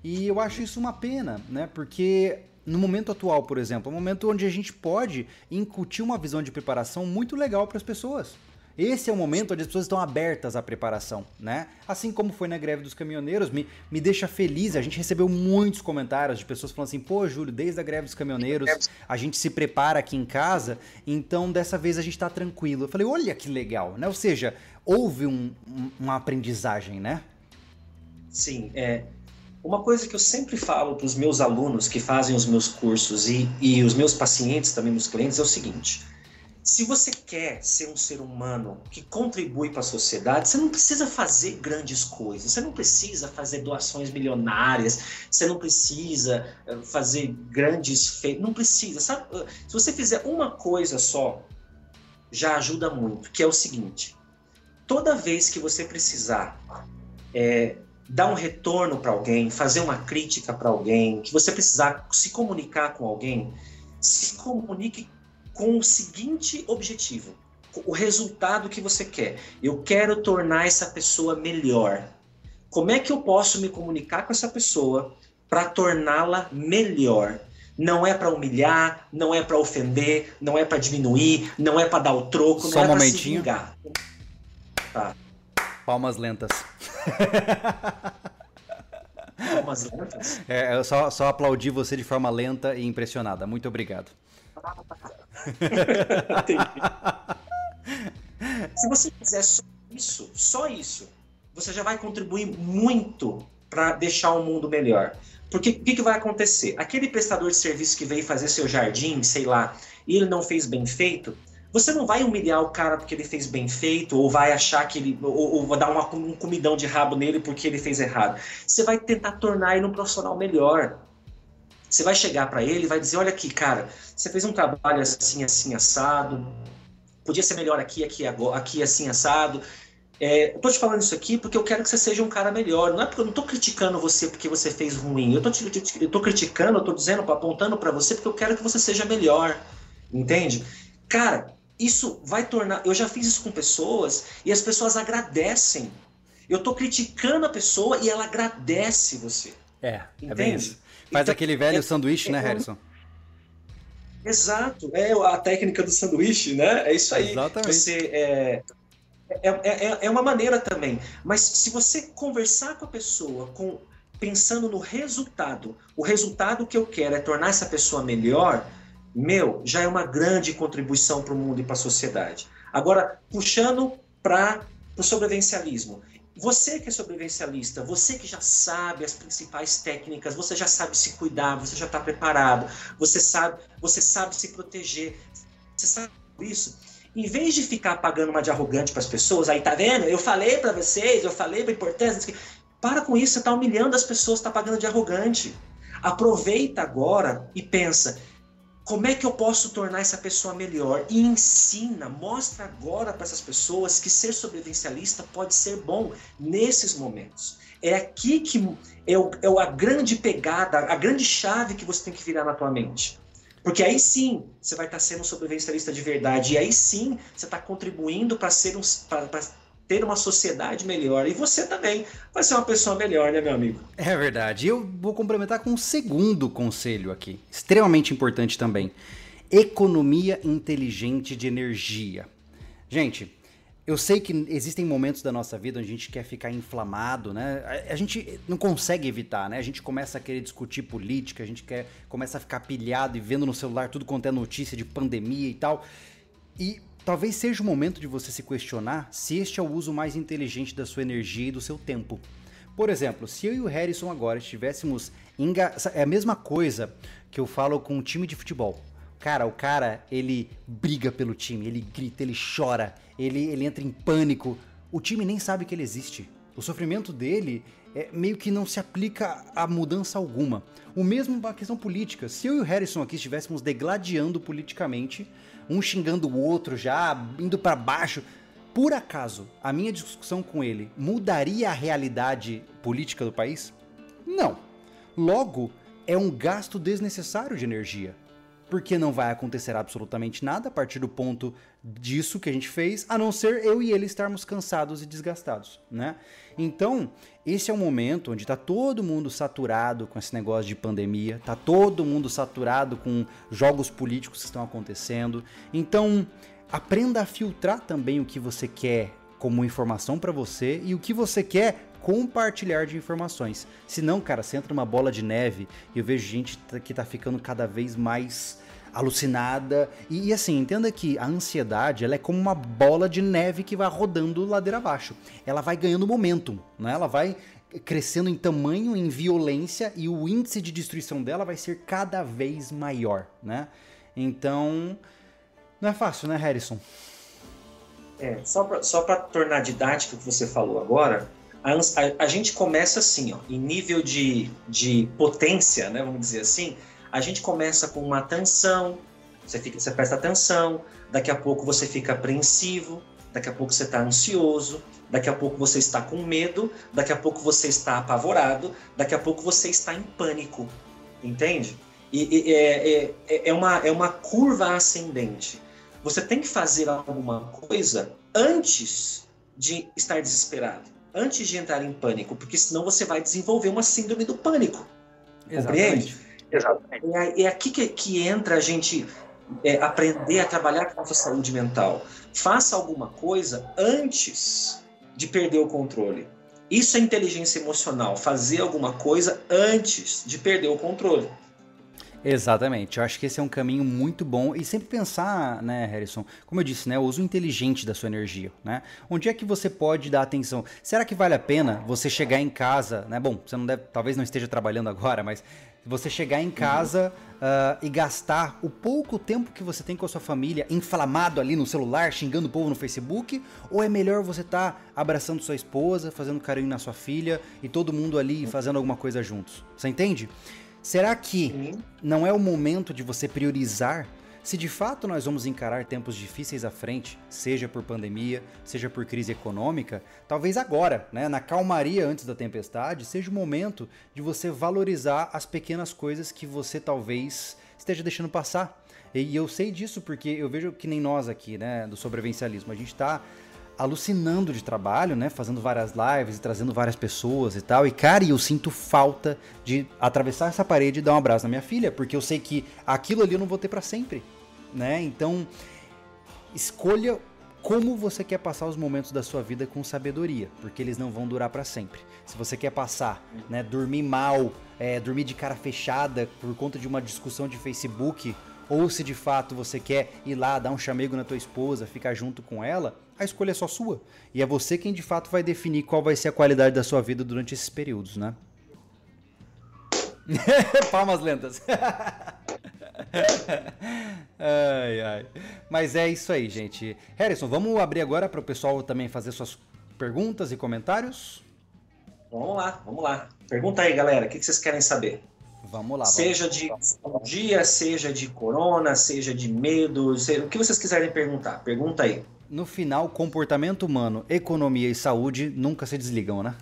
Speaker 1: E eu acho isso uma pena, né? Porque no momento atual, por exemplo, é um momento onde a gente pode incutir uma visão de preparação muito legal para as pessoas. Esse é o momento onde as pessoas estão abertas à preparação, né? Assim como foi na greve dos caminhoneiros, me, me deixa feliz. A gente recebeu muitos comentários de pessoas falando assim: pô, Júlio, desde a greve dos caminhoneiros a gente se prepara aqui em casa, então dessa vez a gente tá tranquilo. Eu falei: olha que legal, né? Ou seja, houve um, um, uma aprendizagem, né?
Speaker 2: Sim, é. Uma coisa que eu sempre falo para os meus alunos que fazem os meus cursos e, e os meus pacientes, também meus clientes, é o seguinte: se você quer ser um ser humano que contribui para a sociedade, você não precisa fazer grandes coisas, você não precisa fazer doações milionárias, você não precisa eh, fazer grandes feitos, não precisa. Sabe? Se você fizer uma coisa só, já ajuda muito, que é o seguinte: toda vez que você precisar é, dar um retorno para alguém, fazer uma crítica para alguém, que você precisar se comunicar com alguém, se comunique com o seguinte objetivo: o resultado que você quer. Eu quero tornar essa pessoa melhor. Como é que eu posso me comunicar com essa pessoa para torná-la melhor? Não é para humilhar, não é para ofender, não é para diminuir, não é para dar o troco,
Speaker 1: Só
Speaker 2: não
Speaker 1: um
Speaker 2: é para se vingar. Tá.
Speaker 1: Palmas lentas.
Speaker 2: Palmas lentas.
Speaker 1: É, eu só, só aplaudi você de forma lenta e impressionada. Muito obrigado.
Speaker 2: Se você fizer só isso, só isso, você já vai contribuir muito para deixar o mundo melhor. Porque o que, que vai acontecer? Aquele prestador de serviço que veio fazer seu jardim, sei lá, e ele não fez bem feito, você não vai humilhar o cara porque ele fez bem feito, ou vai achar que ele. ou, ou dar uma, um comidão de rabo nele porque ele fez errado. Você vai tentar tornar ele um profissional melhor. Você vai chegar para ele e vai dizer: olha aqui, cara, você fez um trabalho assim, assim, assado. Podia ser melhor aqui, aqui, agora, aqui, assim, assado. É, eu tô te falando isso aqui porque eu quero que você seja um cara melhor. Não é porque eu não tô criticando você porque você fez ruim. Eu tô, te, eu tô criticando, eu tô dizendo, apontando para você porque eu quero que você seja melhor. Entende? Cara, isso vai tornar. Eu já fiz isso com pessoas e as pessoas agradecem. Eu tô criticando a pessoa e ela agradece você.
Speaker 1: É, é bem isso. Faz então, aquele velho é, sanduíche, né, é, Harrison?
Speaker 2: Exato, é a técnica do sanduíche, né? É isso aí.
Speaker 1: Exatamente.
Speaker 2: Você é, é, é, é uma maneira também. Mas se você conversar com a pessoa com pensando no resultado, o resultado que eu quero é tornar essa pessoa melhor, meu, já é uma grande contribuição para o mundo e para a sociedade. Agora, puxando para o sobrevivencialismo. Você que é sobrevivencialista, você que já sabe as principais técnicas, você já sabe se cuidar, você já está preparado, você sabe, você sabe se proteger, você sabe isso. Em vez de ficar pagando uma de arrogante para as pessoas, aí tá vendo? Eu falei para vocês, eu falei para importância. Para com isso, você está humilhando as pessoas, está pagando de arrogante. Aproveita agora e pensa: como é que eu posso tornar essa pessoa melhor? E ensina, mostra agora para essas pessoas que ser sobrevivencialista pode ser bom nesses momentos. É aqui que é, o, é a grande pegada, a grande chave que você tem que virar na tua mente. Porque aí sim você vai estar sendo um sobrevivencialista de verdade. E aí sim você está contribuindo para ser um, ter uma sociedade melhor. E você também vai ser uma pessoa melhor, né, meu amigo?
Speaker 1: É verdade. Eu vou complementar com um segundo conselho aqui, extremamente importante também: economia inteligente de energia. Gente, eu sei que existem momentos da nossa vida onde a gente quer ficar inflamado, né? A, gente não consegue evitar, né? A gente começa a querer discutir política, a gente quer começa a ficar pilhado e vendo no celular tudo quanto é notícia de pandemia e tal. E talvez seja o momento de você se questionar se este é o uso mais inteligente da sua energia e do seu tempo. Por exemplo, se eu e o Harrison agora estivéssemos. Enga... É a mesma coisa que eu falo com um time de futebol. Cara, o cara, ele briga pelo time, ele grita, ele chora, ele, ele entra em pânico. O time nem sabe que ele existe. O sofrimento dele é, meio que não se aplica a mudança alguma. O mesmo a questão política. Se eu e o Harrison aqui estivéssemos degladiando politicamente, um xingando o outro já, indo para baixo, por acaso a minha discussão com ele mudaria a realidade política do país? Não. Logo, é um gasto desnecessário de energia porque não vai acontecer absolutamente nada a partir do ponto disso que a gente fez, a não ser eu e ele estarmos cansados e desgastados, né? Então, esse é o momento onde está todo mundo saturado com esse negócio de pandemia, está todo mundo saturado com jogos políticos que estão acontecendo. Então, aprenda a filtrar também o que você quer como informação para você e o que você quer compartilhar de informações. Se não, cara, você entra numa bola de neve e eu vejo gente que tá ficando cada vez mais alucinada. E, e, assim, entenda que a ansiedade ela é como uma bola de neve que vai rodando ladeira abaixo. Ela vai ganhando momentum, né? Ela vai crescendo em tamanho, em violência e o índice de destruição dela vai ser cada vez maior, né? Então, não é fácil, né, Harrison?
Speaker 2: É, só para tornar didático o que você falou agora, a, a, gente começa assim, ó, em nível de, de potência, né, vamos dizer assim, a gente começa com uma atenção, você, fica, você presta atenção, daqui a pouco você fica apreensivo, daqui a pouco você está ansioso, daqui a pouco você está com medo, daqui a pouco você está apavorado, daqui a pouco você está em pânico, entende? E, e é, é, é, é uma, é uma curva ascendente. Você tem que fazer alguma coisa antes de estar desesperado, antes de entrar em pânico, porque senão você vai desenvolver uma síndrome do pânico. Exatamente. Compreende? Exatamente. É, é aqui que, que entra a gente é, aprender a trabalhar com a nossa saúde mental. Faça alguma coisa antes de perder o controle. Isso é inteligência emocional, fazer alguma coisa antes de perder o controle.
Speaker 1: Exatamente, eu acho que esse é um caminho muito bom e sempre pensar, né, Harrison, como eu disse, né, o uso inteligente da sua energia, né? Onde é que você pode dar atenção? Será que vale a pena você chegar em casa, né? Bom, você não deve, talvez não esteja trabalhando agora, mas você chegar em casa uhum. uh, e gastar o pouco tempo que você tem com a sua família inflamado ali no celular, xingando o povo no Facebook? Ou é melhor você estar tá abraçando sua esposa, fazendo carinho na sua filha e todo mundo ali fazendo alguma coisa juntos? Você entende? Será que não é o momento de você priorizar se de fato nós vamos encarar tempos difíceis à frente, seja por pandemia, seja por crise econômica, talvez agora, né, na calmaria antes da tempestade, seja o momento de você valorizar as pequenas coisas que você talvez esteja deixando passar. E eu sei disso porque eu vejo que nem nós aqui, né, do sobrevivencialismo, a gente está alucinando de trabalho, né? Fazendo várias lives e trazendo várias pessoas e tal. E, cara, eu sinto falta de atravessar essa parede e dar um abraço na minha filha, porque eu sei que aquilo ali eu não vou ter para sempre, né? Então, escolha como você quer passar os momentos da sua vida com sabedoria, porque eles não vão durar para sempre. Se você quer passar, né, dormir mal, é, dormir de cara fechada por conta de uma discussão de Facebook, ou se de fato você quer ir lá dar um chamego na tua esposa, ficar junto com ela, a escolha é só sua. E é você quem de fato vai definir qual vai ser a qualidade da sua vida durante esses períodos, né? Palmas lentas. ai, ai. Mas é isso aí, gente. Harrison, vamos abrir agora para o pessoal também fazer suas perguntas e comentários?
Speaker 2: Vamos lá, vamos lá. Pergunta aí, galera, o que vocês querem saber?
Speaker 1: Vamos lá.
Speaker 2: Seja vamos. de dia, seja de corona, seja de medo, seja... o que vocês quiserem perguntar, pergunta aí.
Speaker 1: No final, comportamento humano, economia e saúde nunca se desligam, né?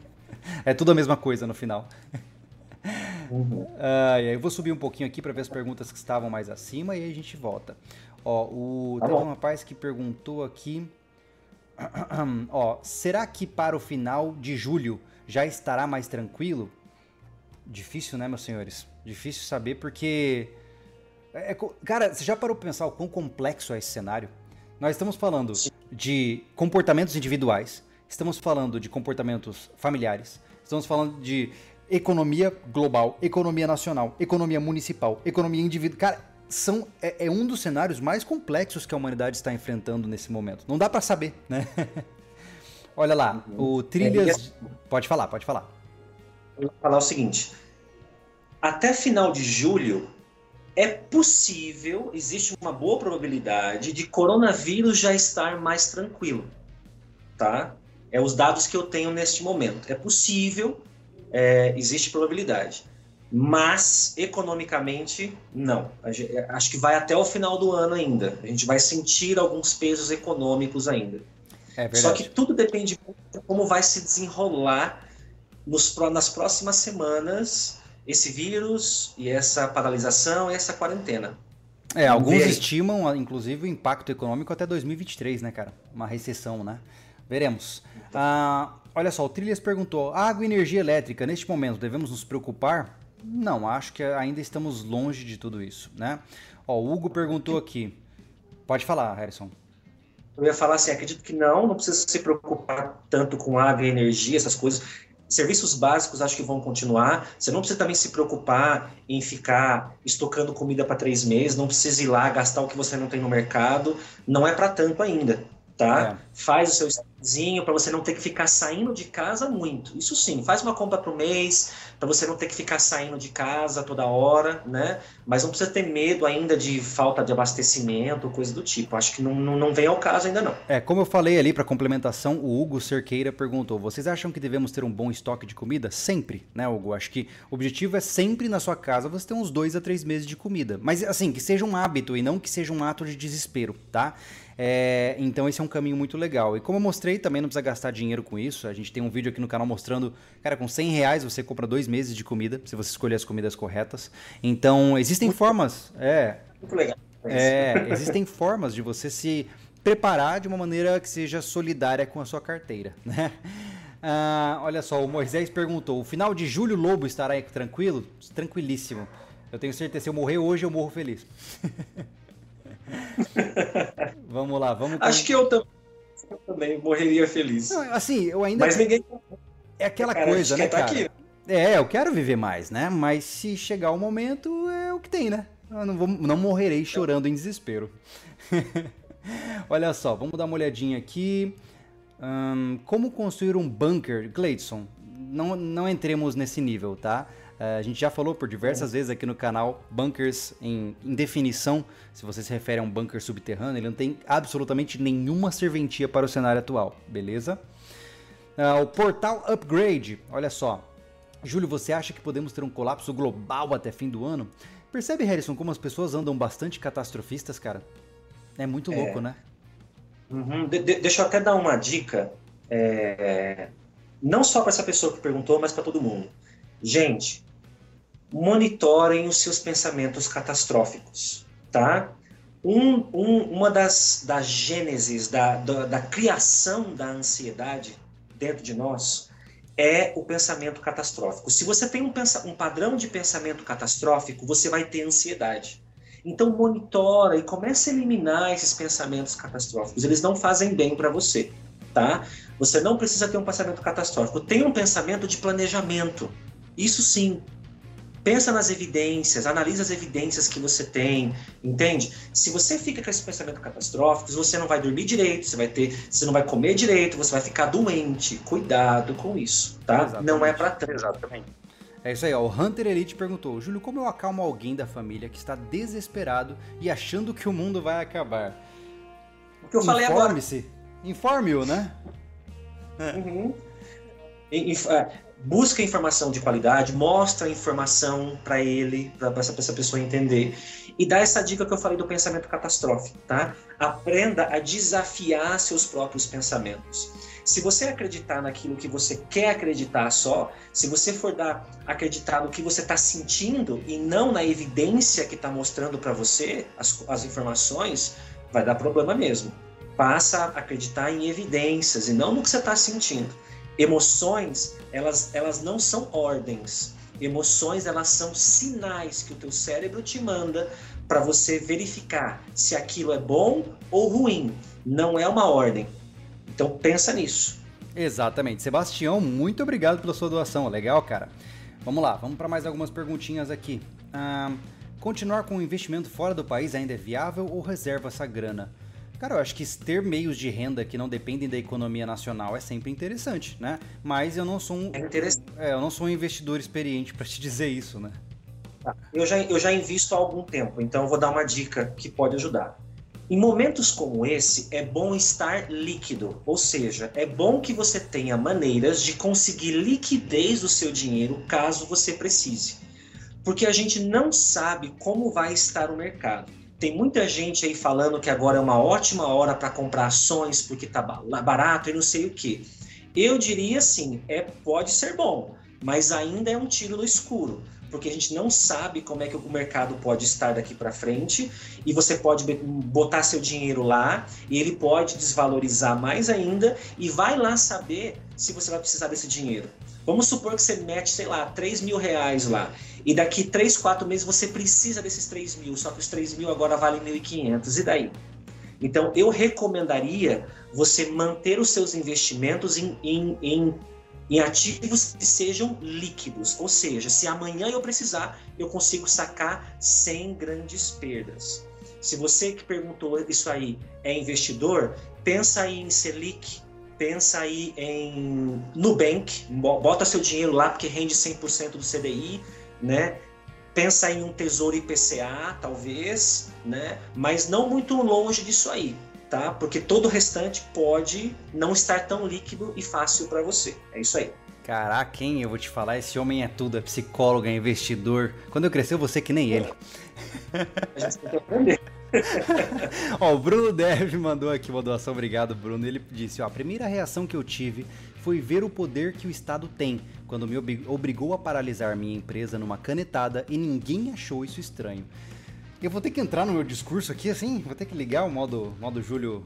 Speaker 1: é tudo a mesma coisa no final. Uhum. Uh, eu vou subir um pouquinho aqui para ver as perguntas que estavam mais acima e aí a gente volta. Ó, o, tá teve um rapaz que perguntou aqui. Ó, será que para o final de julho já estará mais tranquilo? Difícil, né, meus senhores? Difícil saber porque. É, é, cara, você já parou pra pensar o quão complexo é esse cenário? Nós estamos falando de comportamentos individuais, estamos falando de comportamentos familiares, estamos falando de economia global, economia nacional, economia municipal, economia individual. Cara, são, é, é, um dos cenários mais complexos que a humanidade está enfrentando nesse momento. Não dá para saber, né? Olha lá, uhum. o Trilhas. É, pode falar, pode falar.
Speaker 2: Vou falar o seguinte: até final de julho, é possível, existe uma boa probabilidade de coronavírus já estar mais tranquilo, tá? É os dados que eu tenho neste momento. É possível, é, existe probabilidade. Mas, economicamente, não. Acho que vai até o final do ano ainda. A gente vai sentir alguns pesos econômicos ainda. É Só que tudo depende de como vai se desenrolar nos, nas próximas semanas esse vírus e essa paralisação e essa quarentena.
Speaker 1: É, alguns estimam, inclusive, o impacto econômico até 2023, né, cara? Uma recessão, né? Veremos. Então. Ah, olha só, o Trilhas perguntou: água e energia elétrica, neste momento, devemos nos preocupar? Não, acho que ainda estamos longe de tudo isso, né? Ó, o Hugo perguntou aqui. Pode falar, Harrison.
Speaker 2: Eu ia falar assim, acredito que não, não precisa se preocupar tanto com água e energia, essas coisas. Serviços básicos acho que vão continuar. Você não precisa também se preocupar em ficar estocando comida para três meses, não precisa ir lá gastar o que você não tem no mercado. Não é para tanto ainda tá? É. Faz o seu estadinho para você não ter que ficar saindo de casa muito. Isso sim, faz uma compra o mês, para você não ter que ficar saindo de casa toda hora, né? Mas não precisa ter medo ainda de falta de abastecimento, coisa do tipo. Acho que não, não, não vem ao caso ainda não.
Speaker 1: É, como eu falei ali para complementação, o Hugo Cerqueira perguntou: vocês acham que devemos ter um bom estoque de comida? Sempre, né, Hugo? Acho que o objetivo é sempre na sua casa você ter uns dois a três meses de comida. Mas assim, que seja um hábito e não que seja um ato de desespero, tá? É, então esse é um caminho muito legal. E como eu mostrei, também não precisa gastar dinheiro com isso. A gente tem um vídeo aqui no canal mostrando, cara, com 100 reais você compra dois meses de comida, se você escolher as comidas corretas. Então existem muito formas. É. Muito legal. É, existem formas de você se preparar de uma maneira que seja solidária com a sua carteira, né? Ah, olha só, o Moisés perguntou: o final de julho Lobo estará tranquilo? Tranquilíssimo. Eu tenho certeza, se eu morrer hoje, eu morro feliz. vamos lá, vamos.
Speaker 2: Acho que eu, também morreria feliz.
Speaker 1: Não, assim, eu ainda.
Speaker 2: Mas ninguém.
Speaker 1: É aquela cara, coisa, né, tá cara? Aqui. É, eu quero viver mais, né? Mas se chegar o momento, é o que tem, né? Eu não, vou, não morrerei chorando em desespero. Olha só, vamos dar uma olhadinha aqui. Como construir um bunker, Gleidson? Não, não entremos nesse nível, tá? Uh, a gente já falou por diversas vezes aqui no canal, bunkers em, em, definição, se você se refere a um bunker subterrâneo, ele não tem absolutamente nenhuma serventia para o cenário atual, beleza? Uh, o portal Upgrade, olha só. Júlio, você acha que podemos ter um colapso global até fim do ano? Percebe, Harrison, como as pessoas andam bastante catastrofistas, cara? É muito louco, é. né?
Speaker 2: Uhum. De deixa eu até dar uma dica, é... não só para essa pessoa que perguntou, mas para todo mundo. Gente, monitorem os seus pensamentos catastróficos, tá? Um, um, uma das, das gênesis, da, da, da criação da ansiedade dentro de nós é o pensamento catastrófico. Se você tem um, um padrão de pensamento catastrófico, você vai ter ansiedade. Então monitora e comece a eliminar esses pensamentos catastróficos. Eles não fazem bem para você, tá? Você não precisa ter um pensamento catastrófico. Tenha um pensamento de planejamento. Isso sim, pensa nas evidências, analisa as evidências que você tem, entende? Se você fica com esse pensamento catastrófico, você não vai dormir direito, você vai ter, você não vai comer direito, você vai ficar doente. Cuidado com isso, tá? Exatamente. Não é para tanto.
Speaker 1: Exatamente. É isso aí, ó. o Hunter Elite perguntou: Júlio, como eu acalmo alguém da família que está desesperado e achando que o mundo vai acabar?
Speaker 2: O que eu falei agora.
Speaker 1: Informe-se. Informe-o, né?
Speaker 2: Uhum. Busca informação de qualidade, mostra informação para ele, para essa, essa pessoa entender. E dá essa dica que eu falei do pensamento catastrófico, tá? Aprenda a desafiar seus próprios pensamentos. Se você acreditar naquilo que você quer acreditar só, se você for dar acreditar no que você está sentindo e não na evidência que está mostrando para você as, as informações, vai dar problema mesmo. Passa a acreditar em evidências e não no que você está sentindo. Emoções, elas, elas não são ordens. Emoções, elas são sinais que o teu cérebro te manda para você verificar se aquilo é bom ou ruim. Não é uma ordem. Então pensa nisso.
Speaker 1: Exatamente. Sebastião, muito obrigado pela sua doação. Legal, cara. Vamos lá, vamos para mais algumas perguntinhas aqui. Ah, Continuar com o investimento fora do país ainda é viável ou reserva essa grana? Cara, eu acho que ter meios de renda que não dependem da economia nacional é sempre interessante, né? Mas eu não sou um, é, é eu não sou um investidor experiente para te dizer isso, né?
Speaker 2: Tá. Eu já, eu já invisto há algum tempo, então eu vou dar uma dica que pode ajudar. Em momentos como esse, é bom estar líquido, ou seja, é bom que você tenha maneiras de conseguir liquidez do seu dinheiro caso você precise. Porque a gente não sabe como vai estar o mercado. Tem muita gente aí falando que agora é uma ótima hora para comprar ações porque está barato e não sei o que. Eu diria assim, é pode ser bom, mas ainda é um tiro no escuro, porque a gente não sabe como é que o mercado pode estar daqui para frente e você pode botar seu dinheiro lá e ele pode desvalorizar mais ainda e vai lá saber se você vai precisar desse dinheiro. Vamos supor que você mete, sei lá, 3 mil reais lá. E daqui 3, 4 meses você precisa desses 3 mil, só que os 3 mil agora valem 1.500. E daí? Então, eu recomendaria você manter os seus investimentos em, em, em, em, ativos que sejam líquidos. Ou seja, se amanhã eu precisar, eu consigo sacar sem grandes perdas. Se você que perguntou isso aí é investidor, pensa aí em Selic, pensa aí em Nubank, bota seu dinheiro lá porque rende 100% do CDI, né? Pensa em um tesouro IPCA, talvez, né? Mas não muito longe disso aí, tá? Porque todo o restante pode não estar tão líquido e fácil para você. É isso aí.
Speaker 1: Caraca, hein? Eu vou te falar, esse homem é tudo, é psicólogo, é investidor. Quando eu crescer, eu vou ser que nem ele. A gente tem que aprender. ó, o Bruno Dev mandou aqui uma doação, obrigado Bruno. Ele disse: ó, a primeira reação que eu tive foi ver o poder que o Estado tem quando me obrigou a paralisar minha empresa numa canetada e ninguém achou isso estranho. Eu vou ter que entrar no meu discurso aqui assim, vou ter que ligar o modo, modo Júlio.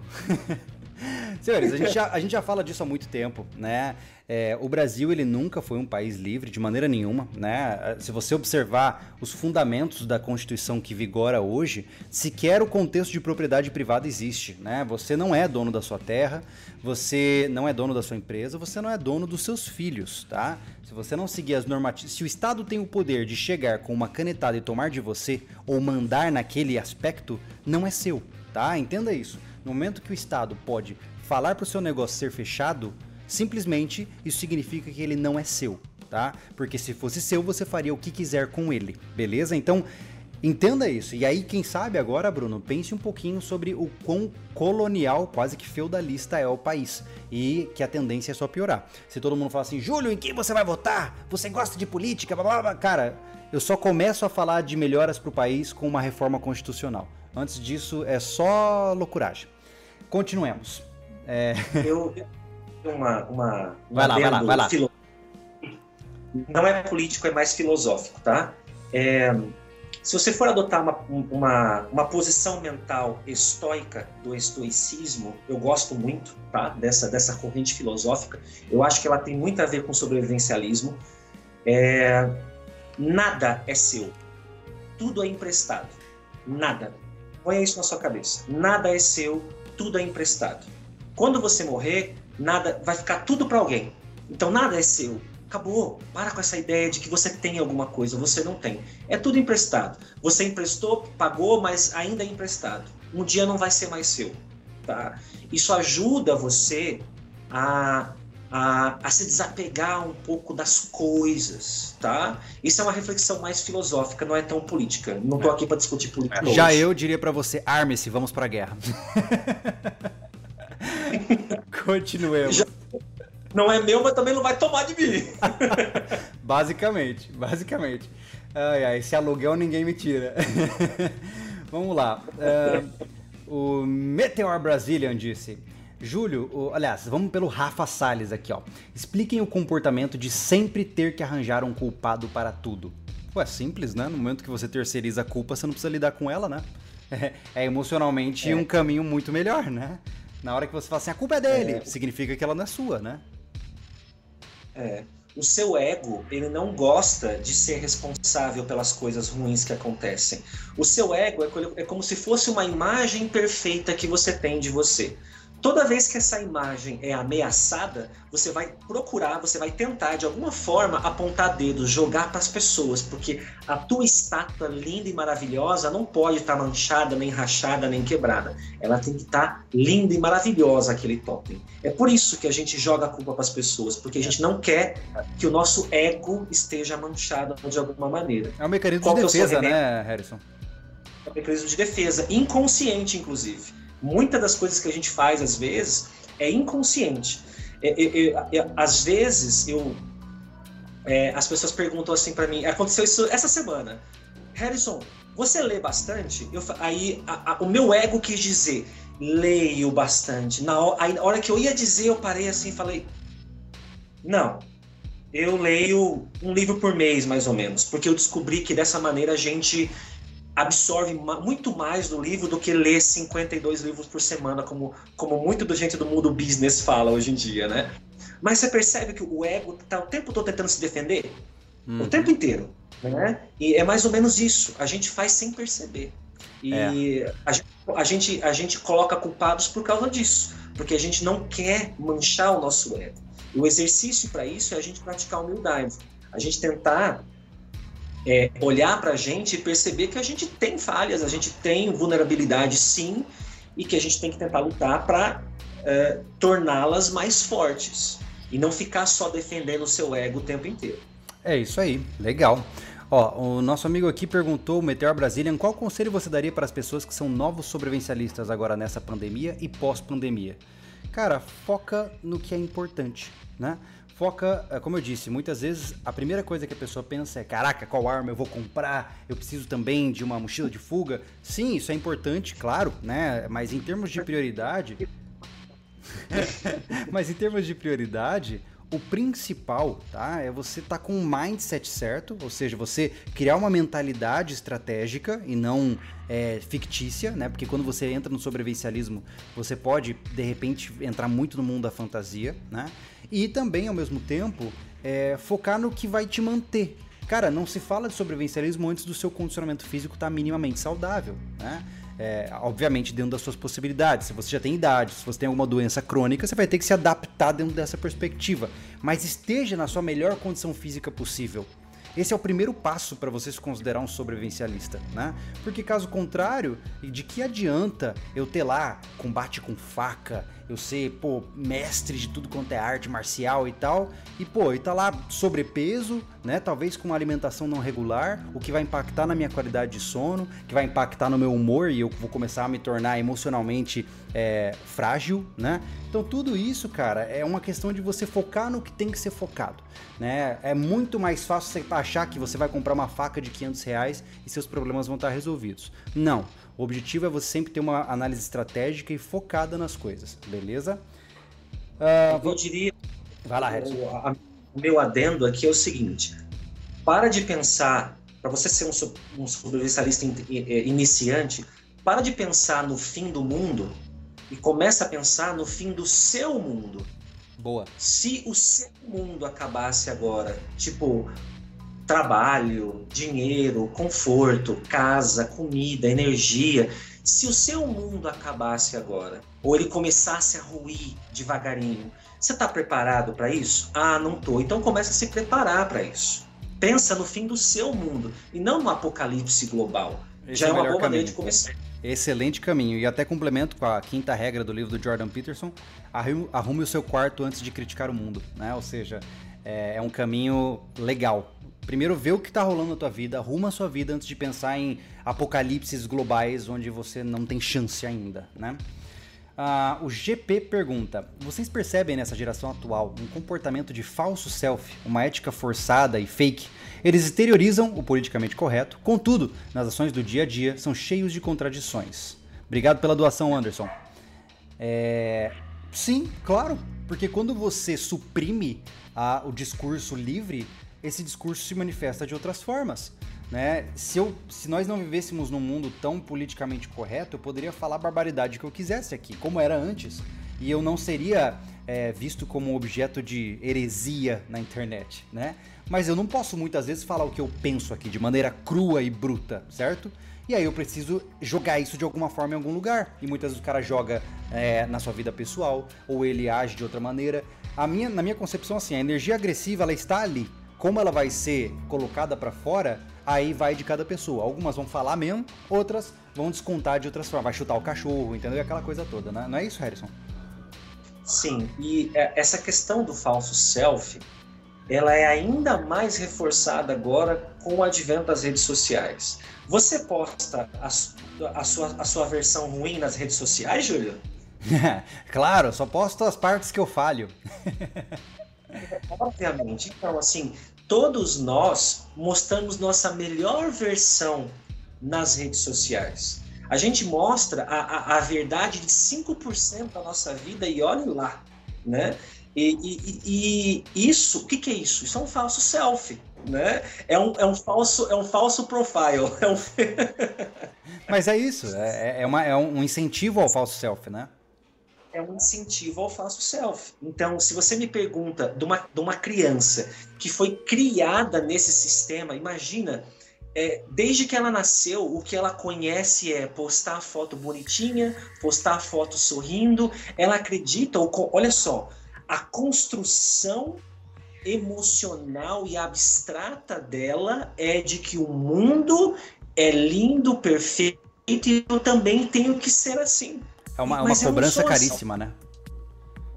Speaker 1: Senhores, a gente, já, a gente já fala disso há muito tempo, né? É, o Brasil ele nunca foi um país livre de maneira nenhuma, né? Se você observar os fundamentos da Constituição que vigora hoje, sequer o contexto de propriedade privada existe, né? Você não é dono da sua terra, você não é dono da sua empresa, você não é dono dos seus filhos, tá? Se você não seguir as normativas, se o Estado tem o poder de chegar com uma canetada e tomar de você ou mandar naquele aspecto, não é seu, tá? Entenda isso. No momento que o Estado pode falar para o seu negócio ser fechado, simplesmente isso significa que ele não é seu, tá? Porque se fosse seu, você faria o que quiser com ele, beleza? Então, entenda isso. E aí, quem sabe agora, Bruno, pense um pouquinho sobre o quão colonial, quase que feudalista é o país. E que a tendência é só piorar. Se todo mundo fala assim, Júlio, em quem você vai votar? Você gosta de política? Blá, blá, blá. Cara, eu só começo a falar de melhoras para o país com uma reforma constitucional. Antes disso, é só loucuragem. Continuemos.
Speaker 2: É... Eu uma, uma,
Speaker 1: vai lá, vai lá, vai lá. Filo...
Speaker 2: Não é político, é mais filosófico, tá? É, se você for adotar uma, uma, uma posição mental estoica do estoicismo, eu gosto muito tá? dessa, dessa corrente filosófica. Eu acho que ela tem muito a ver com sobrevivencialismo. É, nada é seu, tudo é emprestado. Nada. Ponha isso na sua cabeça. Nada é seu, tudo é emprestado. Quando você morrer, nada vai ficar tudo para alguém. Então nada é seu. Acabou. Para com essa ideia de que você tem alguma coisa, você não tem. É tudo emprestado. Você emprestou, pagou, mas ainda é emprestado. Um dia não vai ser mais seu. Tá? Isso ajuda você a, a, a se desapegar um pouco das coisas, tá? Isso é uma reflexão mais filosófica, não é tão política. Não estou aqui para discutir política.
Speaker 1: Já hoje. eu diria para você, arme-se, vamos para a guerra. Continuemos. Já
Speaker 2: não é meu, mas também não vai tomar de mim.
Speaker 1: basicamente, basicamente. Ai, ai, esse aluguel ninguém me tira. Vamos lá. Uh, o Meteor Brazilian disse. Júlio, o, aliás, vamos pelo Rafa Salles aqui, ó. Expliquem o comportamento de sempre ter que arranjar um culpado para tudo. Ué, simples, né? No momento que você terceiriza a culpa, você não precisa lidar com ela, né? É, é emocionalmente é. um caminho muito melhor, né? Na hora que você fala assim, a culpa é dele, é. significa que ela não é sua, né?
Speaker 2: É. O seu ego, ele não gosta de ser responsável pelas coisas ruins que acontecem. O seu ego é, é como se fosse uma imagem perfeita que você tem de você. Toda vez que essa imagem é ameaçada, você vai procurar, você vai tentar de alguma forma apontar dedos, jogar para as pessoas, porque a tua estátua linda e maravilhosa não pode estar tá manchada, nem rachada, nem quebrada. Ela tem que estar tá linda e maravilhosa aquele totem. É por isso que a gente joga a culpa para as pessoas, porque a gente não quer que o nosso ego esteja manchado de alguma maneira.
Speaker 1: É um mecanismo Qual de é defesa, né, Harrison?
Speaker 2: É um mecanismo de defesa, inconsciente, inclusive muitas das coisas que a gente faz às vezes é inconsciente. É, é, é, é às vezes eu é, as pessoas perguntam assim para mim, aconteceu isso essa semana. Harrison, você lê bastante? Eu, aí a, a, o meu ego quis dizer, leio bastante. Na aí, na hora que eu ia dizer, eu parei assim e falei, não, eu leio um livro por mês, mais ou menos, porque eu descobri que dessa maneira a gente absorve muito mais do livro do que ler 52 livros por semana, como, como muito da gente do mundo business fala hoje em dia, né? Mas você percebe que o ego está o tempo todo tentando se defender? Uhum. O tempo inteiro, né? E é mais ou menos isso. A gente faz sem perceber. E é. a, gente, a, gente, a gente coloca culpados por causa disso, porque a gente não quer manchar o nosso ego. E o exercício para isso é a gente praticar humildade. A gente tentar é, olhar para a gente e perceber que a gente tem falhas, a gente tem vulnerabilidade sim, e que a gente tem que tentar lutar para é, torná-las mais fortes e não ficar só defendendo o seu ego o tempo inteiro.
Speaker 1: É isso aí, legal. Ó, o nosso amigo aqui perguntou, o Meteor Brazilian, qual conselho você daria para as pessoas que são novos sobrevivencialistas agora nessa pandemia e pós-pandemia? Cara, foca no que é importante, né? Foca, é, como eu disse, muitas vezes a primeira coisa que a pessoa pensa é: caraca, qual arma eu vou comprar? Eu preciso também de uma mochila de fuga. Sim, isso é importante, claro, né? Mas em termos de prioridade. Mas em termos de prioridade, o principal, tá? É você estar tá com um mindset certo, ou seja, você criar uma mentalidade estratégica e não é, fictícia, né? Porque quando você entra no sobrevivencialismo, você pode de repente entrar muito no mundo da fantasia, né? E também ao mesmo tempo é, focar no que vai te manter. Cara, não se fala de sobrevivencialismo antes do seu condicionamento físico estar tá minimamente saudável, né? É, obviamente dentro das suas possibilidades. Se você já tem idade, se você tem alguma doença crônica, você vai ter que se adaptar dentro dessa perspectiva. Mas esteja na sua melhor condição física possível. Esse é o primeiro passo para você se considerar um sobrevivencialista, né? Porque caso contrário, de que adianta eu ter lá combate com faca, eu ser, pô, mestre de tudo quanto é arte marcial e tal, e pô, e tá lá sobrepeso, né? Talvez com uma alimentação não regular, o que vai impactar na minha qualidade de sono, que vai impactar no meu humor e eu vou começar a me tornar emocionalmente é, frágil, né? Então tudo isso, cara, é uma questão de você focar no que tem que ser focado, né? É muito mais fácil você achar que você vai comprar uma faca de 500 reais e seus problemas vão estar resolvidos. Não. O objetivo é você sempre ter uma análise estratégica e focada nas coisas, beleza?
Speaker 2: Uh, eu diria. Vai lá, o, o meu adendo aqui é o seguinte: para de pensar, para você ser um, um sobrevivencialista iniciante, para de pensar no fim do mundo e começa a pensar no fim do seu mundo.
Speaker 1: Boa.
Speaker 2: Se o seu mundo acabasse agora, tipo, trabalho, dinheiro, conforto, casa, comida, energia. Se o seu mundo acabasse agora, ou ele começasse a ruir devagarinho, você está preparado para isso? Ah, não tô. Então começa a se preparar para isso. Pensa no fim do seu mundo e não no apocalipse global. Esse Já é, é uma boa caminho. maneira de começar.
Speaker 1: Excelente caminho. E até complemento com a quinta regra do livro do Jordan Peterson: arrume o seu quarto antes de criticar o mundo. Né? Ou seja, é, é um caminho legal Primeiro vê o que está rolando na tua vida, arruma a sua vida antes de pensar em apocalipses globais onde você não tem chance ainda, né? Ah, o GP pergunta: Vocês percebem nessa geração atual um comportamento de falso self, uma ética forçada e fake? Eles exteriorizam o politicamente correto, contudo, nas ações do dia a dia são cheios de contradições. Obrigado pela doação, Anderson. É... Sim, claro, porque quando você suprime ah, o discurso livre, esse discurso se manifesta de outras formas. Né? Se, eu, se nós não vivêssemos num mundo tão politicamente correto, eu poderia falar a barbaridade que eu quisesse aqui, como era antes. E eu não seria é, visto como objeto de heresia na internet, né? Mas eu não posso muitas vezes falar o que eu penso aqui de maneira crua e bruta, certo? E aí eu preciso jogar isso de alguma forma em algum lugar. E muitas vezes o cara joga é, na sua vida pessoal, ou ele age de outra maneira. A minha, na minha concepção, assim, a energia agressiva ela está ali. Como ela vai ser colocada para fora, aí vai de cada pessoa. Algumas vão falar mesmo, outras vão descontar de outras formas. Vai chutar o cachorro, entendeu? Aquela coisa toda, né? Não é isso, Harrison?
Speaker 2: Sim, e é, essa questão do falso self, ela é ainda mais reforçada agora com o advento das redes sociais. Você posta a, a, sua, a sua versão ruim nas redes sociais, Júlio?
Speaker 1: claro, só posto as partes que eu falho.
Speaker 2: Obviamente. Então, assim, todos nós mostramos nossa melhor versão nas redes sociais. A gente mostra a, a, a verdade de 5% da nossa vida e olhe lá, né? E, e, e, isso, o que, que é isso? Isso é um falso self, né? É um, é um, falso, é um falso profile. É um...
Speaker 1: Mas é isso, é, é, uma, é um incentivo ao falso self, né?
Speaker 2: É um incentivo ao falso self. Então, se você me pergunta de uma, de uma criança que foi criada nesse sistema, imagina é, desde que ela nasceu, o que ela conhece é postar foto bonitinha, postar foto sorrindo. Ela acredita, olha só, a construção emocional e abstrata dela é de que o mundo é lindo, perfeito e eu também tenho que ser assim.
Speaker 1: É uma, uma cobrança assim. caríssima, assim. né?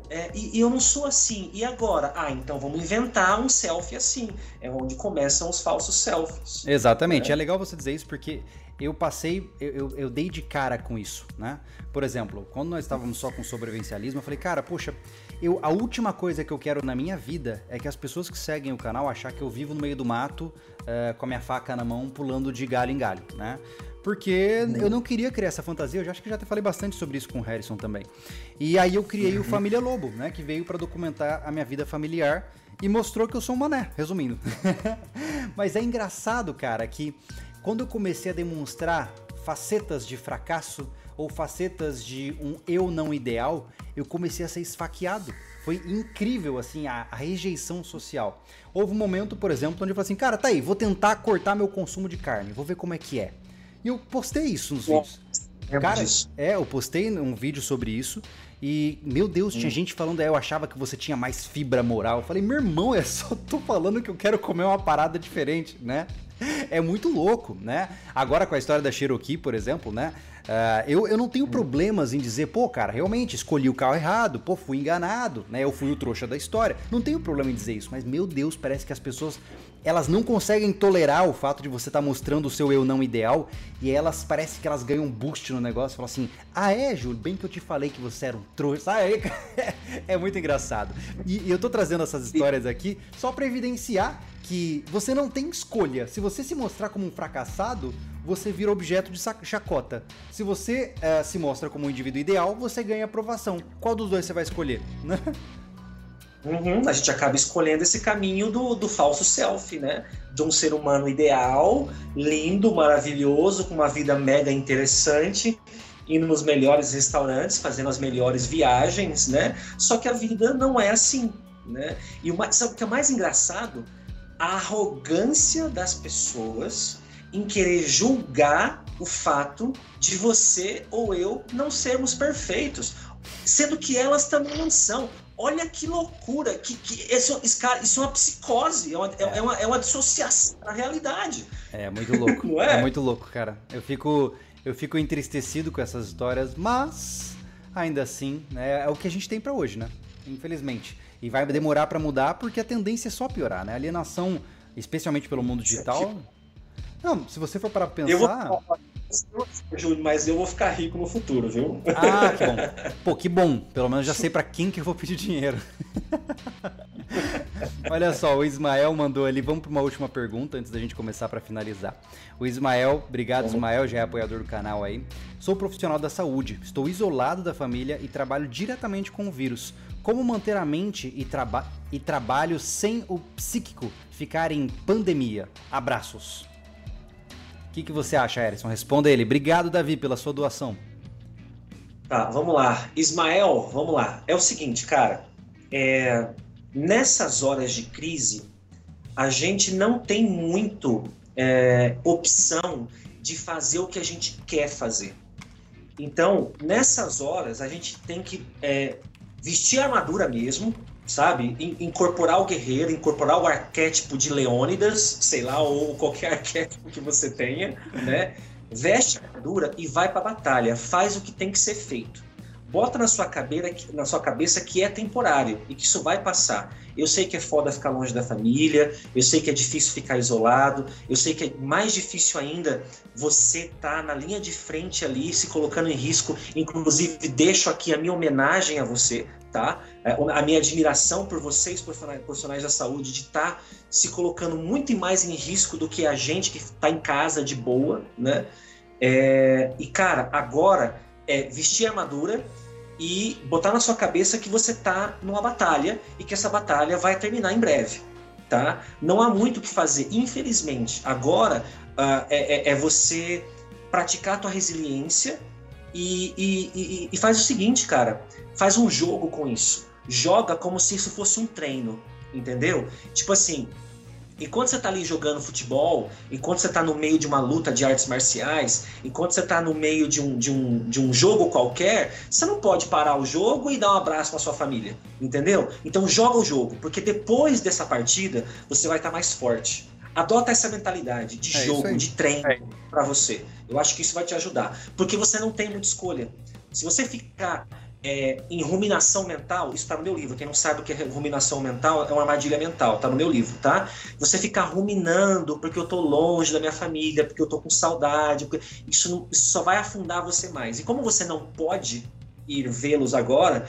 Speaker 2: É, e, e, eu não sou assim. E agora? Ah, então vamos inventar um selfie assim. É onde começam os falsos selfies.
Speaker 1: Exatamente. É, é legal você dizer isso porque eu passei, eu, eu, eu, dei de cara com isso, né? Por exemplo, quando nós estávamos só com sobrevivencialismo, eu falei, cara, poxa, eu, a última coisa que eu quero na minha vida é que as pessoas que seguem o canal achar que eu vivo no meio do mato uh, com a minha faca na mão, pulando de galho em galho, né? Porque eu não queria criar essa fantasia. Eu já acho que já até falei bastante sobre isso com o Harrison também. E aí eu criei o uhum. Família Lobo, né, que veio para documentar a minha vida familiar e mostrou que eu sou um mané, resumindo. Mas é engraçado, cara, que quando eu comecei a demonstrar facetas de fracasso ou facetas de um eu não ideal, eu comecei a ser esfaqueado. Foi incrível, assim, a, a, rejeição social. Houve um momento, por exemplo, onde eu falei assim, cara, tá aí, vou tentar cortar meu consumo de carne, vou ver como é que é. E eu postei isso nos vídeos. Cara, disso. é, eu postei um vídeo sobre isso e, meu Deus, hum. tinha gente falando, é, eu achava que você tinha mais fibra moral. Eu falei, meu irmão, é só tô falando que eu quero comer uma parada diferente, né? É muito louco, né? Agora com a história da Cherokee, por exemplo, né? Uh, eu, eu não tenho problemas em dizer, pô, cara, realmente escolhi o carro errado, pô, fui enganado, né? Eu fui o trouxa da história. Não tenho problema em dizer isso, mas meu Deus, parece que as pessoas elas não conseguem tolerar o fato de você estar tá mostrando o seu eu não ideal e elas parece que elas ganham um boost no negócio, falam assim: "Ah, é, Júlio, bem que eu te falei que você era um trouxa". Ah, é, é muito engraçado. E, e eu tô trazendo essas histórias aqui só para evidenciar que você não tem escolha. Se você se mostrar como um fracassado, você vira objeto de chacota. Se você uh, se mostra como um indivíduo ideal, você ganha aprovação. Qual dos dois você vai escolher? Né?
Speaker 2: Uhum, a gente acaba escolhendo esse caminho do, do falso self, né? De um ser humano ideal, lindo, maravilhoso, com uma vida mega interessante, indo nos melhores restaurantes, fazendo as melhores viagens, né? Só que a vida não é assim, né? E o mais, sabe o que é mais engraçado? A arrogância das pessoas em querer julgar o fato de você ou eu não sermos perfeitos, sendo que elas também não são. Olha que loucura, que, que isso, cara, isso é uma psicose, é uma, é. é uma, é uma dissociação da realidade.
Speaker 1: É muito louco, é? é? muito louco, cara. Eu fico, eu fico entristecido com essas histórias, mas ainda assim né, é o que a gente tem para hoje, né? Infelizmente. E vai demorar para mudar porque a tendência é só piorar, né? A alienação, especialmente pelo mundo digital, não, se você for para pensar. Eu
Speaker 2: vou... mas eu vou ficar rico no futuro, viu?
Speaker 1: Ah, que bom. Pô, que bom. Pelo menos já sei para quem que eu vou pedir dinheiro. Olha só, o Ismael mandou ali. Vamos para uma última pergunta antes da gente começar para finalizar. O Ismael, obrigado Ismael, já é apoiador do canal aí. Sou profissional da saúde, estou isolado da família e trabalho diretamente com o vírus. Como manter a mente e, traba e trabalho sem o psíquico ficar em pandemia? Abraços que, que você acha, Erison? Responda ele. Obrigado, Davi, pela sua doação.
Speaker 2: Tá, vamos lá. Ismael, vamos lá. É o seguinte, cara. é, nessas horas de crise, a gente não tem muito é, opção de fazer o que a gente quer fazer. Então, nessas horas, a gente tem que é, vestir a armadura mesmo, sabe? Incorporar o guerreiro, incorporar o arquétipo de Leônidas, sei lá, ou qualquer arquétipo que você tenha, né? Veste a armadura e vai para a batalha, faz o que tem que ser feito. Bota na sua, cabeça, na sua cabeça que é temporário e que isso vai passar. Eu sei que é foda ficar longe da família, eu sei que é difícil ficar isolado, eu sei que é mais difícil ainda você tá na linha de frente ali, se colocando em risco. Inclusive, deixo aqui a minha homenagem a você, tá? É, a minha admiração por vocês, profissionais da saúde, de estar tá se colocando muito mais em risco do que a gente que está em casa de boa, né? É, e cara, agora é vestir armadura e botar na sua cabeça que você está numa batalha e que essa batalha vai terminar em breve, tá? Não há muito o que fazer, infelizmente. Agora uh, é, é, você praticar a tua resiliência e, e, e, e faz o seguinte, cara, faz um jogo com isso. Joga como se isso fosse um treino, entendeu? Tipo assim, Enquanto você está ali jogando futebol, enquanto você está no meio de uma luta de artes marciais, enquanto você está no meio de um, de, um, de um jogo qualquer, você não pode parar o jogo e dar um abraço para sua família, entendeu? Então joga o jogo, porque depois dessa partida você vai estar tá mais forte. Adota essa mentalidade de é jogo, de treino é. para você. Eu acho que isso vai te ajudar, porque você não tem muita escolha. Se você ficar é, em ruminação mental, isso está no meu livro. Quem não sabe o que é ruminação mental, é uma armadilha mental, está no meu livro, tá? Você ficar ruminando porque eu estou longe da minha família, porque eu estou com saudade, isso, não, isso só vai afundar você mais. E como você não pode ir vê-los agora,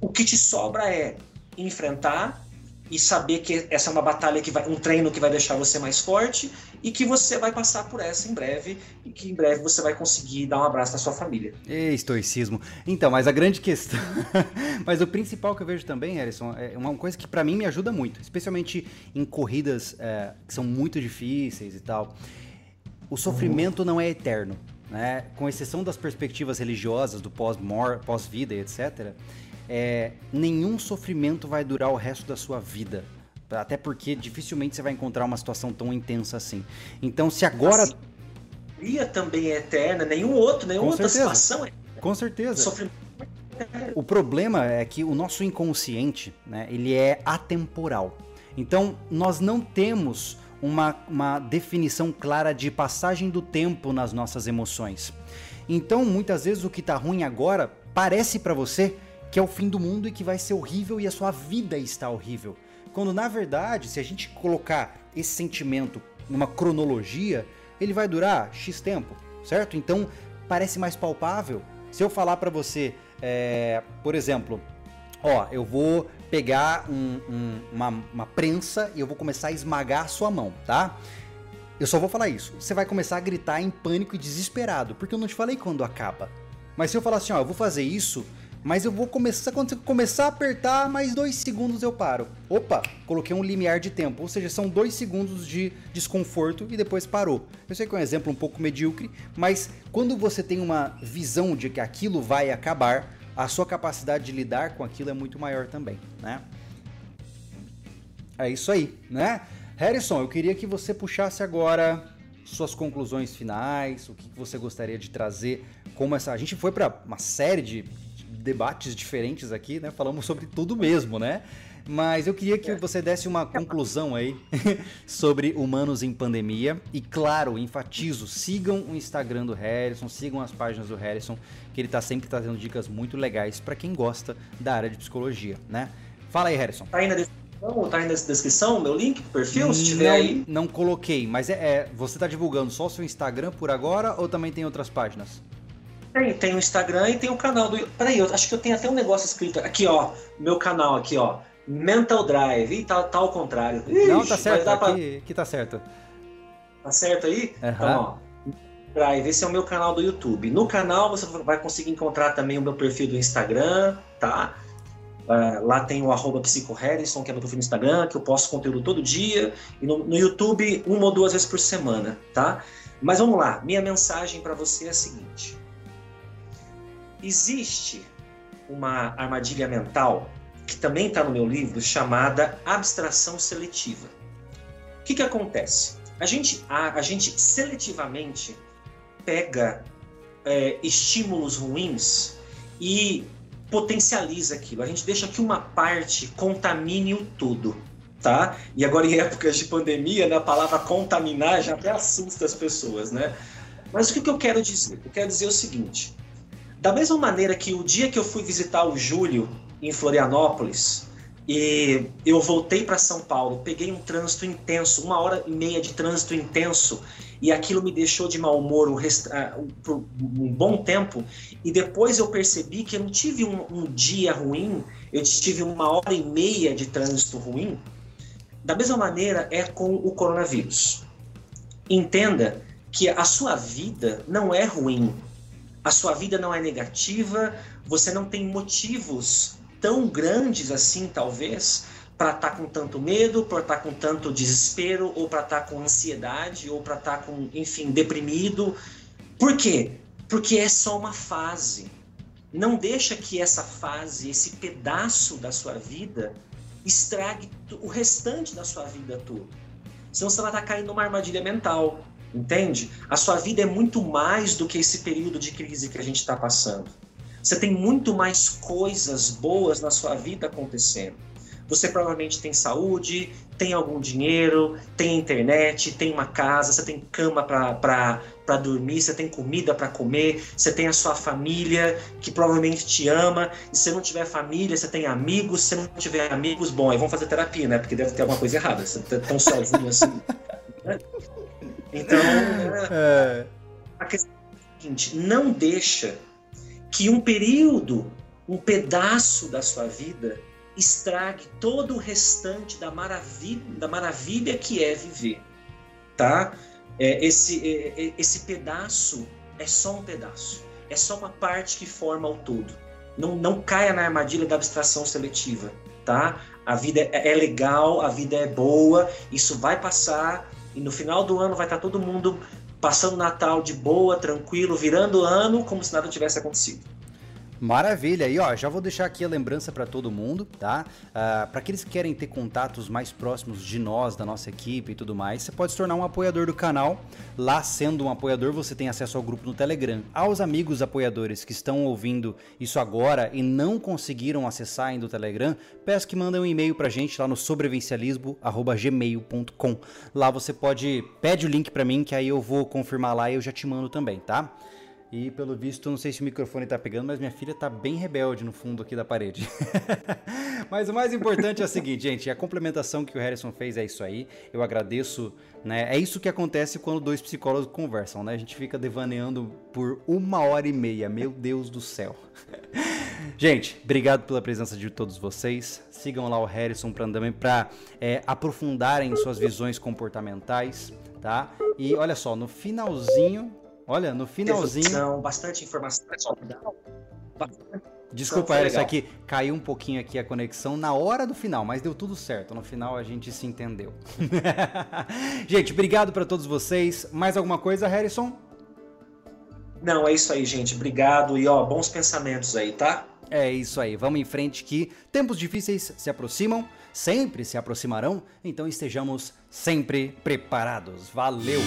Speaker 2: o que te sobra é enfrentar e saber que essa é uma batalha que vai, um treino que vai deixar você mais forte e que você vai passar por essa em breve e que em breve você vai conseguir dar um abraço na sua família.
Speaker 1: E estoicismo. Então, mas a grande questão, mas o principal que eu vejo também, Harrison, é uma coisa que para mim me ajuda muito, especialmente em corridas é, que são muito difíceis e tal. O sofrimento não é eterno, né? Com exceção das perspectivas religiosas do pós-vida, pós etc é, nenhum sofrimento vai durar o resto da sua vida. Até porque dificilmente você vai encontrar uma situação tão intensa assim. Então, se agora. A
Speaker 2: alegria também é eterna, nenhum outro, nenhuma outra situação é.
Speaker 1: Com certeza. Sofrimento o problema é que o nosso inconsciente, né, ele é atemporal. Então, nós não temos uma, uma definição clara de passagem do tempo nas nossas emoções. Então, muitas vezes o que está ruim agora parece para você que é o fim do mundo e que vai ser horrível e a sua vida está horrível. Quando na verdade, se a gente colocar esse sentimento numa cronologia, ele vai durar X tempo, certo? Então parece mais palpável. Se eu falar para você, é, por exemplo, ó, eu vou pegar um, um, uma, uma prensa e eu vou começar a esmagar a sua mão, tá? Eu só vou falar isso. Você vai começar a gritar em pânico e desesperado, porque eu não te falei quando acaba. Mas se eu falar assim, ó, eu vou fazer isso mas eu vou começar, quando você começar a apertar, mais dois segundos eu paro. Opa, coloquei um limiar de tempo, ou seja, são dois segundos de desconforto e depois parou. Eu sei que é um exemplo um pouco medíocre, mas quando você tem uma visão de que aquilo vai acabar, a sua capacidade de lidar com aquilo é muito maior também, né? É isso aí, né? Harrison, eu queria que você puxasse agora suas conclusões finais, o que você gostaria de trazer como essa. A gente foi para uma série de debates diferentes aqui, né? Falamos sobre tudo mesmo, né? Mas eu queria que você desse uma conclusão aí sobre humanos em pandemia. E claro, enfatizo, sigam o Instagram do Harrison, sigam as páginas do Harrison, que ele está sempre trazendo dicas muito legais para quem gosta da área de psicologia, né? Fala aí, Harrison.
Speaker 2: Tá aí na descrição, tá aí na descrição meu link, perfil, se tiver
Speaker 1: não,
Speaker 2: aí.
Speaker 1: Não coloquei, mas é, é você está divulgando só o seu Instagram por agora ou também tem outras páginas?
Speaker 2: Tem, tem o Instagram e tem o canal do. Peraí, eu acho que eu tenho até um negócio escrito aqui, ó. Meu canal aqui, ó. Mental Drive. Ih, tá, tá ao contrário. Ixi,
Speaker 1: Não, tá certo. Aqui, pra... aqui tá certo.
Speaker 2: Tá certo aí? Uhum. Então, ó. Drive, esse é o meu canal do YouTube. No canal você vai conseguir encontrar também o meu perfil do Instagram, tá? Uh, lá tem o arroba psicoharrison, que é meu perfil no Instagram, que eu posto conteúdo todo dia. E no, no YouTube, uma ou duas vezes por semana, tá? Mas vamos lá, minha mensagem para você é a seguinte existe uma armadilha mental que também está no meu livro, chamada abstração seletiva. O que, que acontece? A gente, a, a gente seletivamente pega é, estímulos ruins e potencializa aquilo. A gente deixa que uma parte contamine o todo, tá? E agora em épocas de pandemia, né, a palavra contaminar já até assusta as pessoas, né? Mas o que, que eu quero dizer? Eu quero dizer o seguinte: da mesma maneira que o dia que eu fui visitar o Júlio em Florianópolis e eu voltei para São Paulo, peguei um trânsito intenso, uma hora e meia de trânsito intenso e aquilo me deixou de mau humor um, ah, um bom tempo. E depois eu percebi que eu não tive um, um dia ruim, eu tive uma hora e meia de trânsito ruim. Da mesma maneira é com o coronavírus. Entenda que a sua vida não é ruim, a sua vida não é negativa, você não tem motivos tão grandes assim, talvez, para estar tá com tanto medo, para estar tá com tanto desespero, ou para estar tá com ansiedade, ou para estar com, enfim, deprimido. Por quê? Porque é só uma fase. Não deixa que essa fase, esse pedaço da sua vida, estrague o restante da sua vida toda. Senão você vai estar caindo numa armadilha mental, entende? A sua vida é muito mais do que esse período de crise que a gente está passando. Você tem muito mais coisas boas na sua vida acontecendo. Você provavelmente tem saúde, tem algum dinheiro, tem internet, tem uma casa, você tem cama para dormir, você tem comida para comer, você tem a sua família que provavelmente te ama. E se não tiver família, você tem amigos. Se não tiver amigos, bom, aí vão fazer terapia, né? Porque deve ter alguma coisa errada. Você tá tão sozinho assim. Né? Então, é. a questão é a seguinte: não deixa que um período, um pedaço da sua vida estrague todo o restante da maravilha, da maravilha que é viver, tá? É, esse, é, é, esse pedaço é só um pedaço, é só uma parte que forma o todo. Não, não caia na armadilha da abstração seletiva, tá? A vida é, é legal, a vida é boa, isso vai passar e no final do ano vai estar todo mundo passando Natal de boa, tranquilo, virando ano como se nada tivesse acontecido.
Speaker 1: Maravilha, e ó, já vou deixar aqui a lembrança para todo mundo, tá? Uh, ah, para aqueles que querem ter contatos mais próximos de nós, da nossa equipe e tudo mais, você pode se tornar um apoiador do canal. Lá, sendo um apoiador, você tem acesso ao grupo no Telegram. Aos amigos apoiadores que estão ouvindo isso agora e não conseguiram acessar ainda o Telegram, peço que mandem um e-mail pra gente lá no sobrevencialismo@gmail.com. Lá você pode pede o link para mim que aí eu vou confirmar lá e eu já te mando também, tá? E pelo visto, não sei se o microfone tá pegando, mas minha filha tá bem rebelde no fundo aqui da parede. mas o mais importante é o seguinte, gente, a complementação que o Harrison fez é isso aí. Eu agradeço, né? É isso que acontece quando dois psicólogos conversam, né? A gente fica devaneando por uma hora e meia. Meu Deus do céu. gente, obrigado pela presença de todos vocês. Sigam lá o Harrison para também para é, aprofundarem suas visões comportamentais, tá? E olha só, no finalzinho Olha, no finalzinho.
Speaker 2: bastante informação.
Speaker 1: Desculpa, era isso aqui. Caiu um pouquinho aqui a conexão na hora do final, mas deu tudo certo. No final a gente se entendeu. gente, obrigado para todos vocês. Mais alguma coisa, Harrison?
Speaker 2: Não, é isso aí, gente. Obrigado e ó, bons pensamentos aí, tá?
Speaker 1: É isso aí. Vamos em frente que tempos difíceis se aproximam, sempre se aproximarão, então estejamos sempre preparados. Valeu.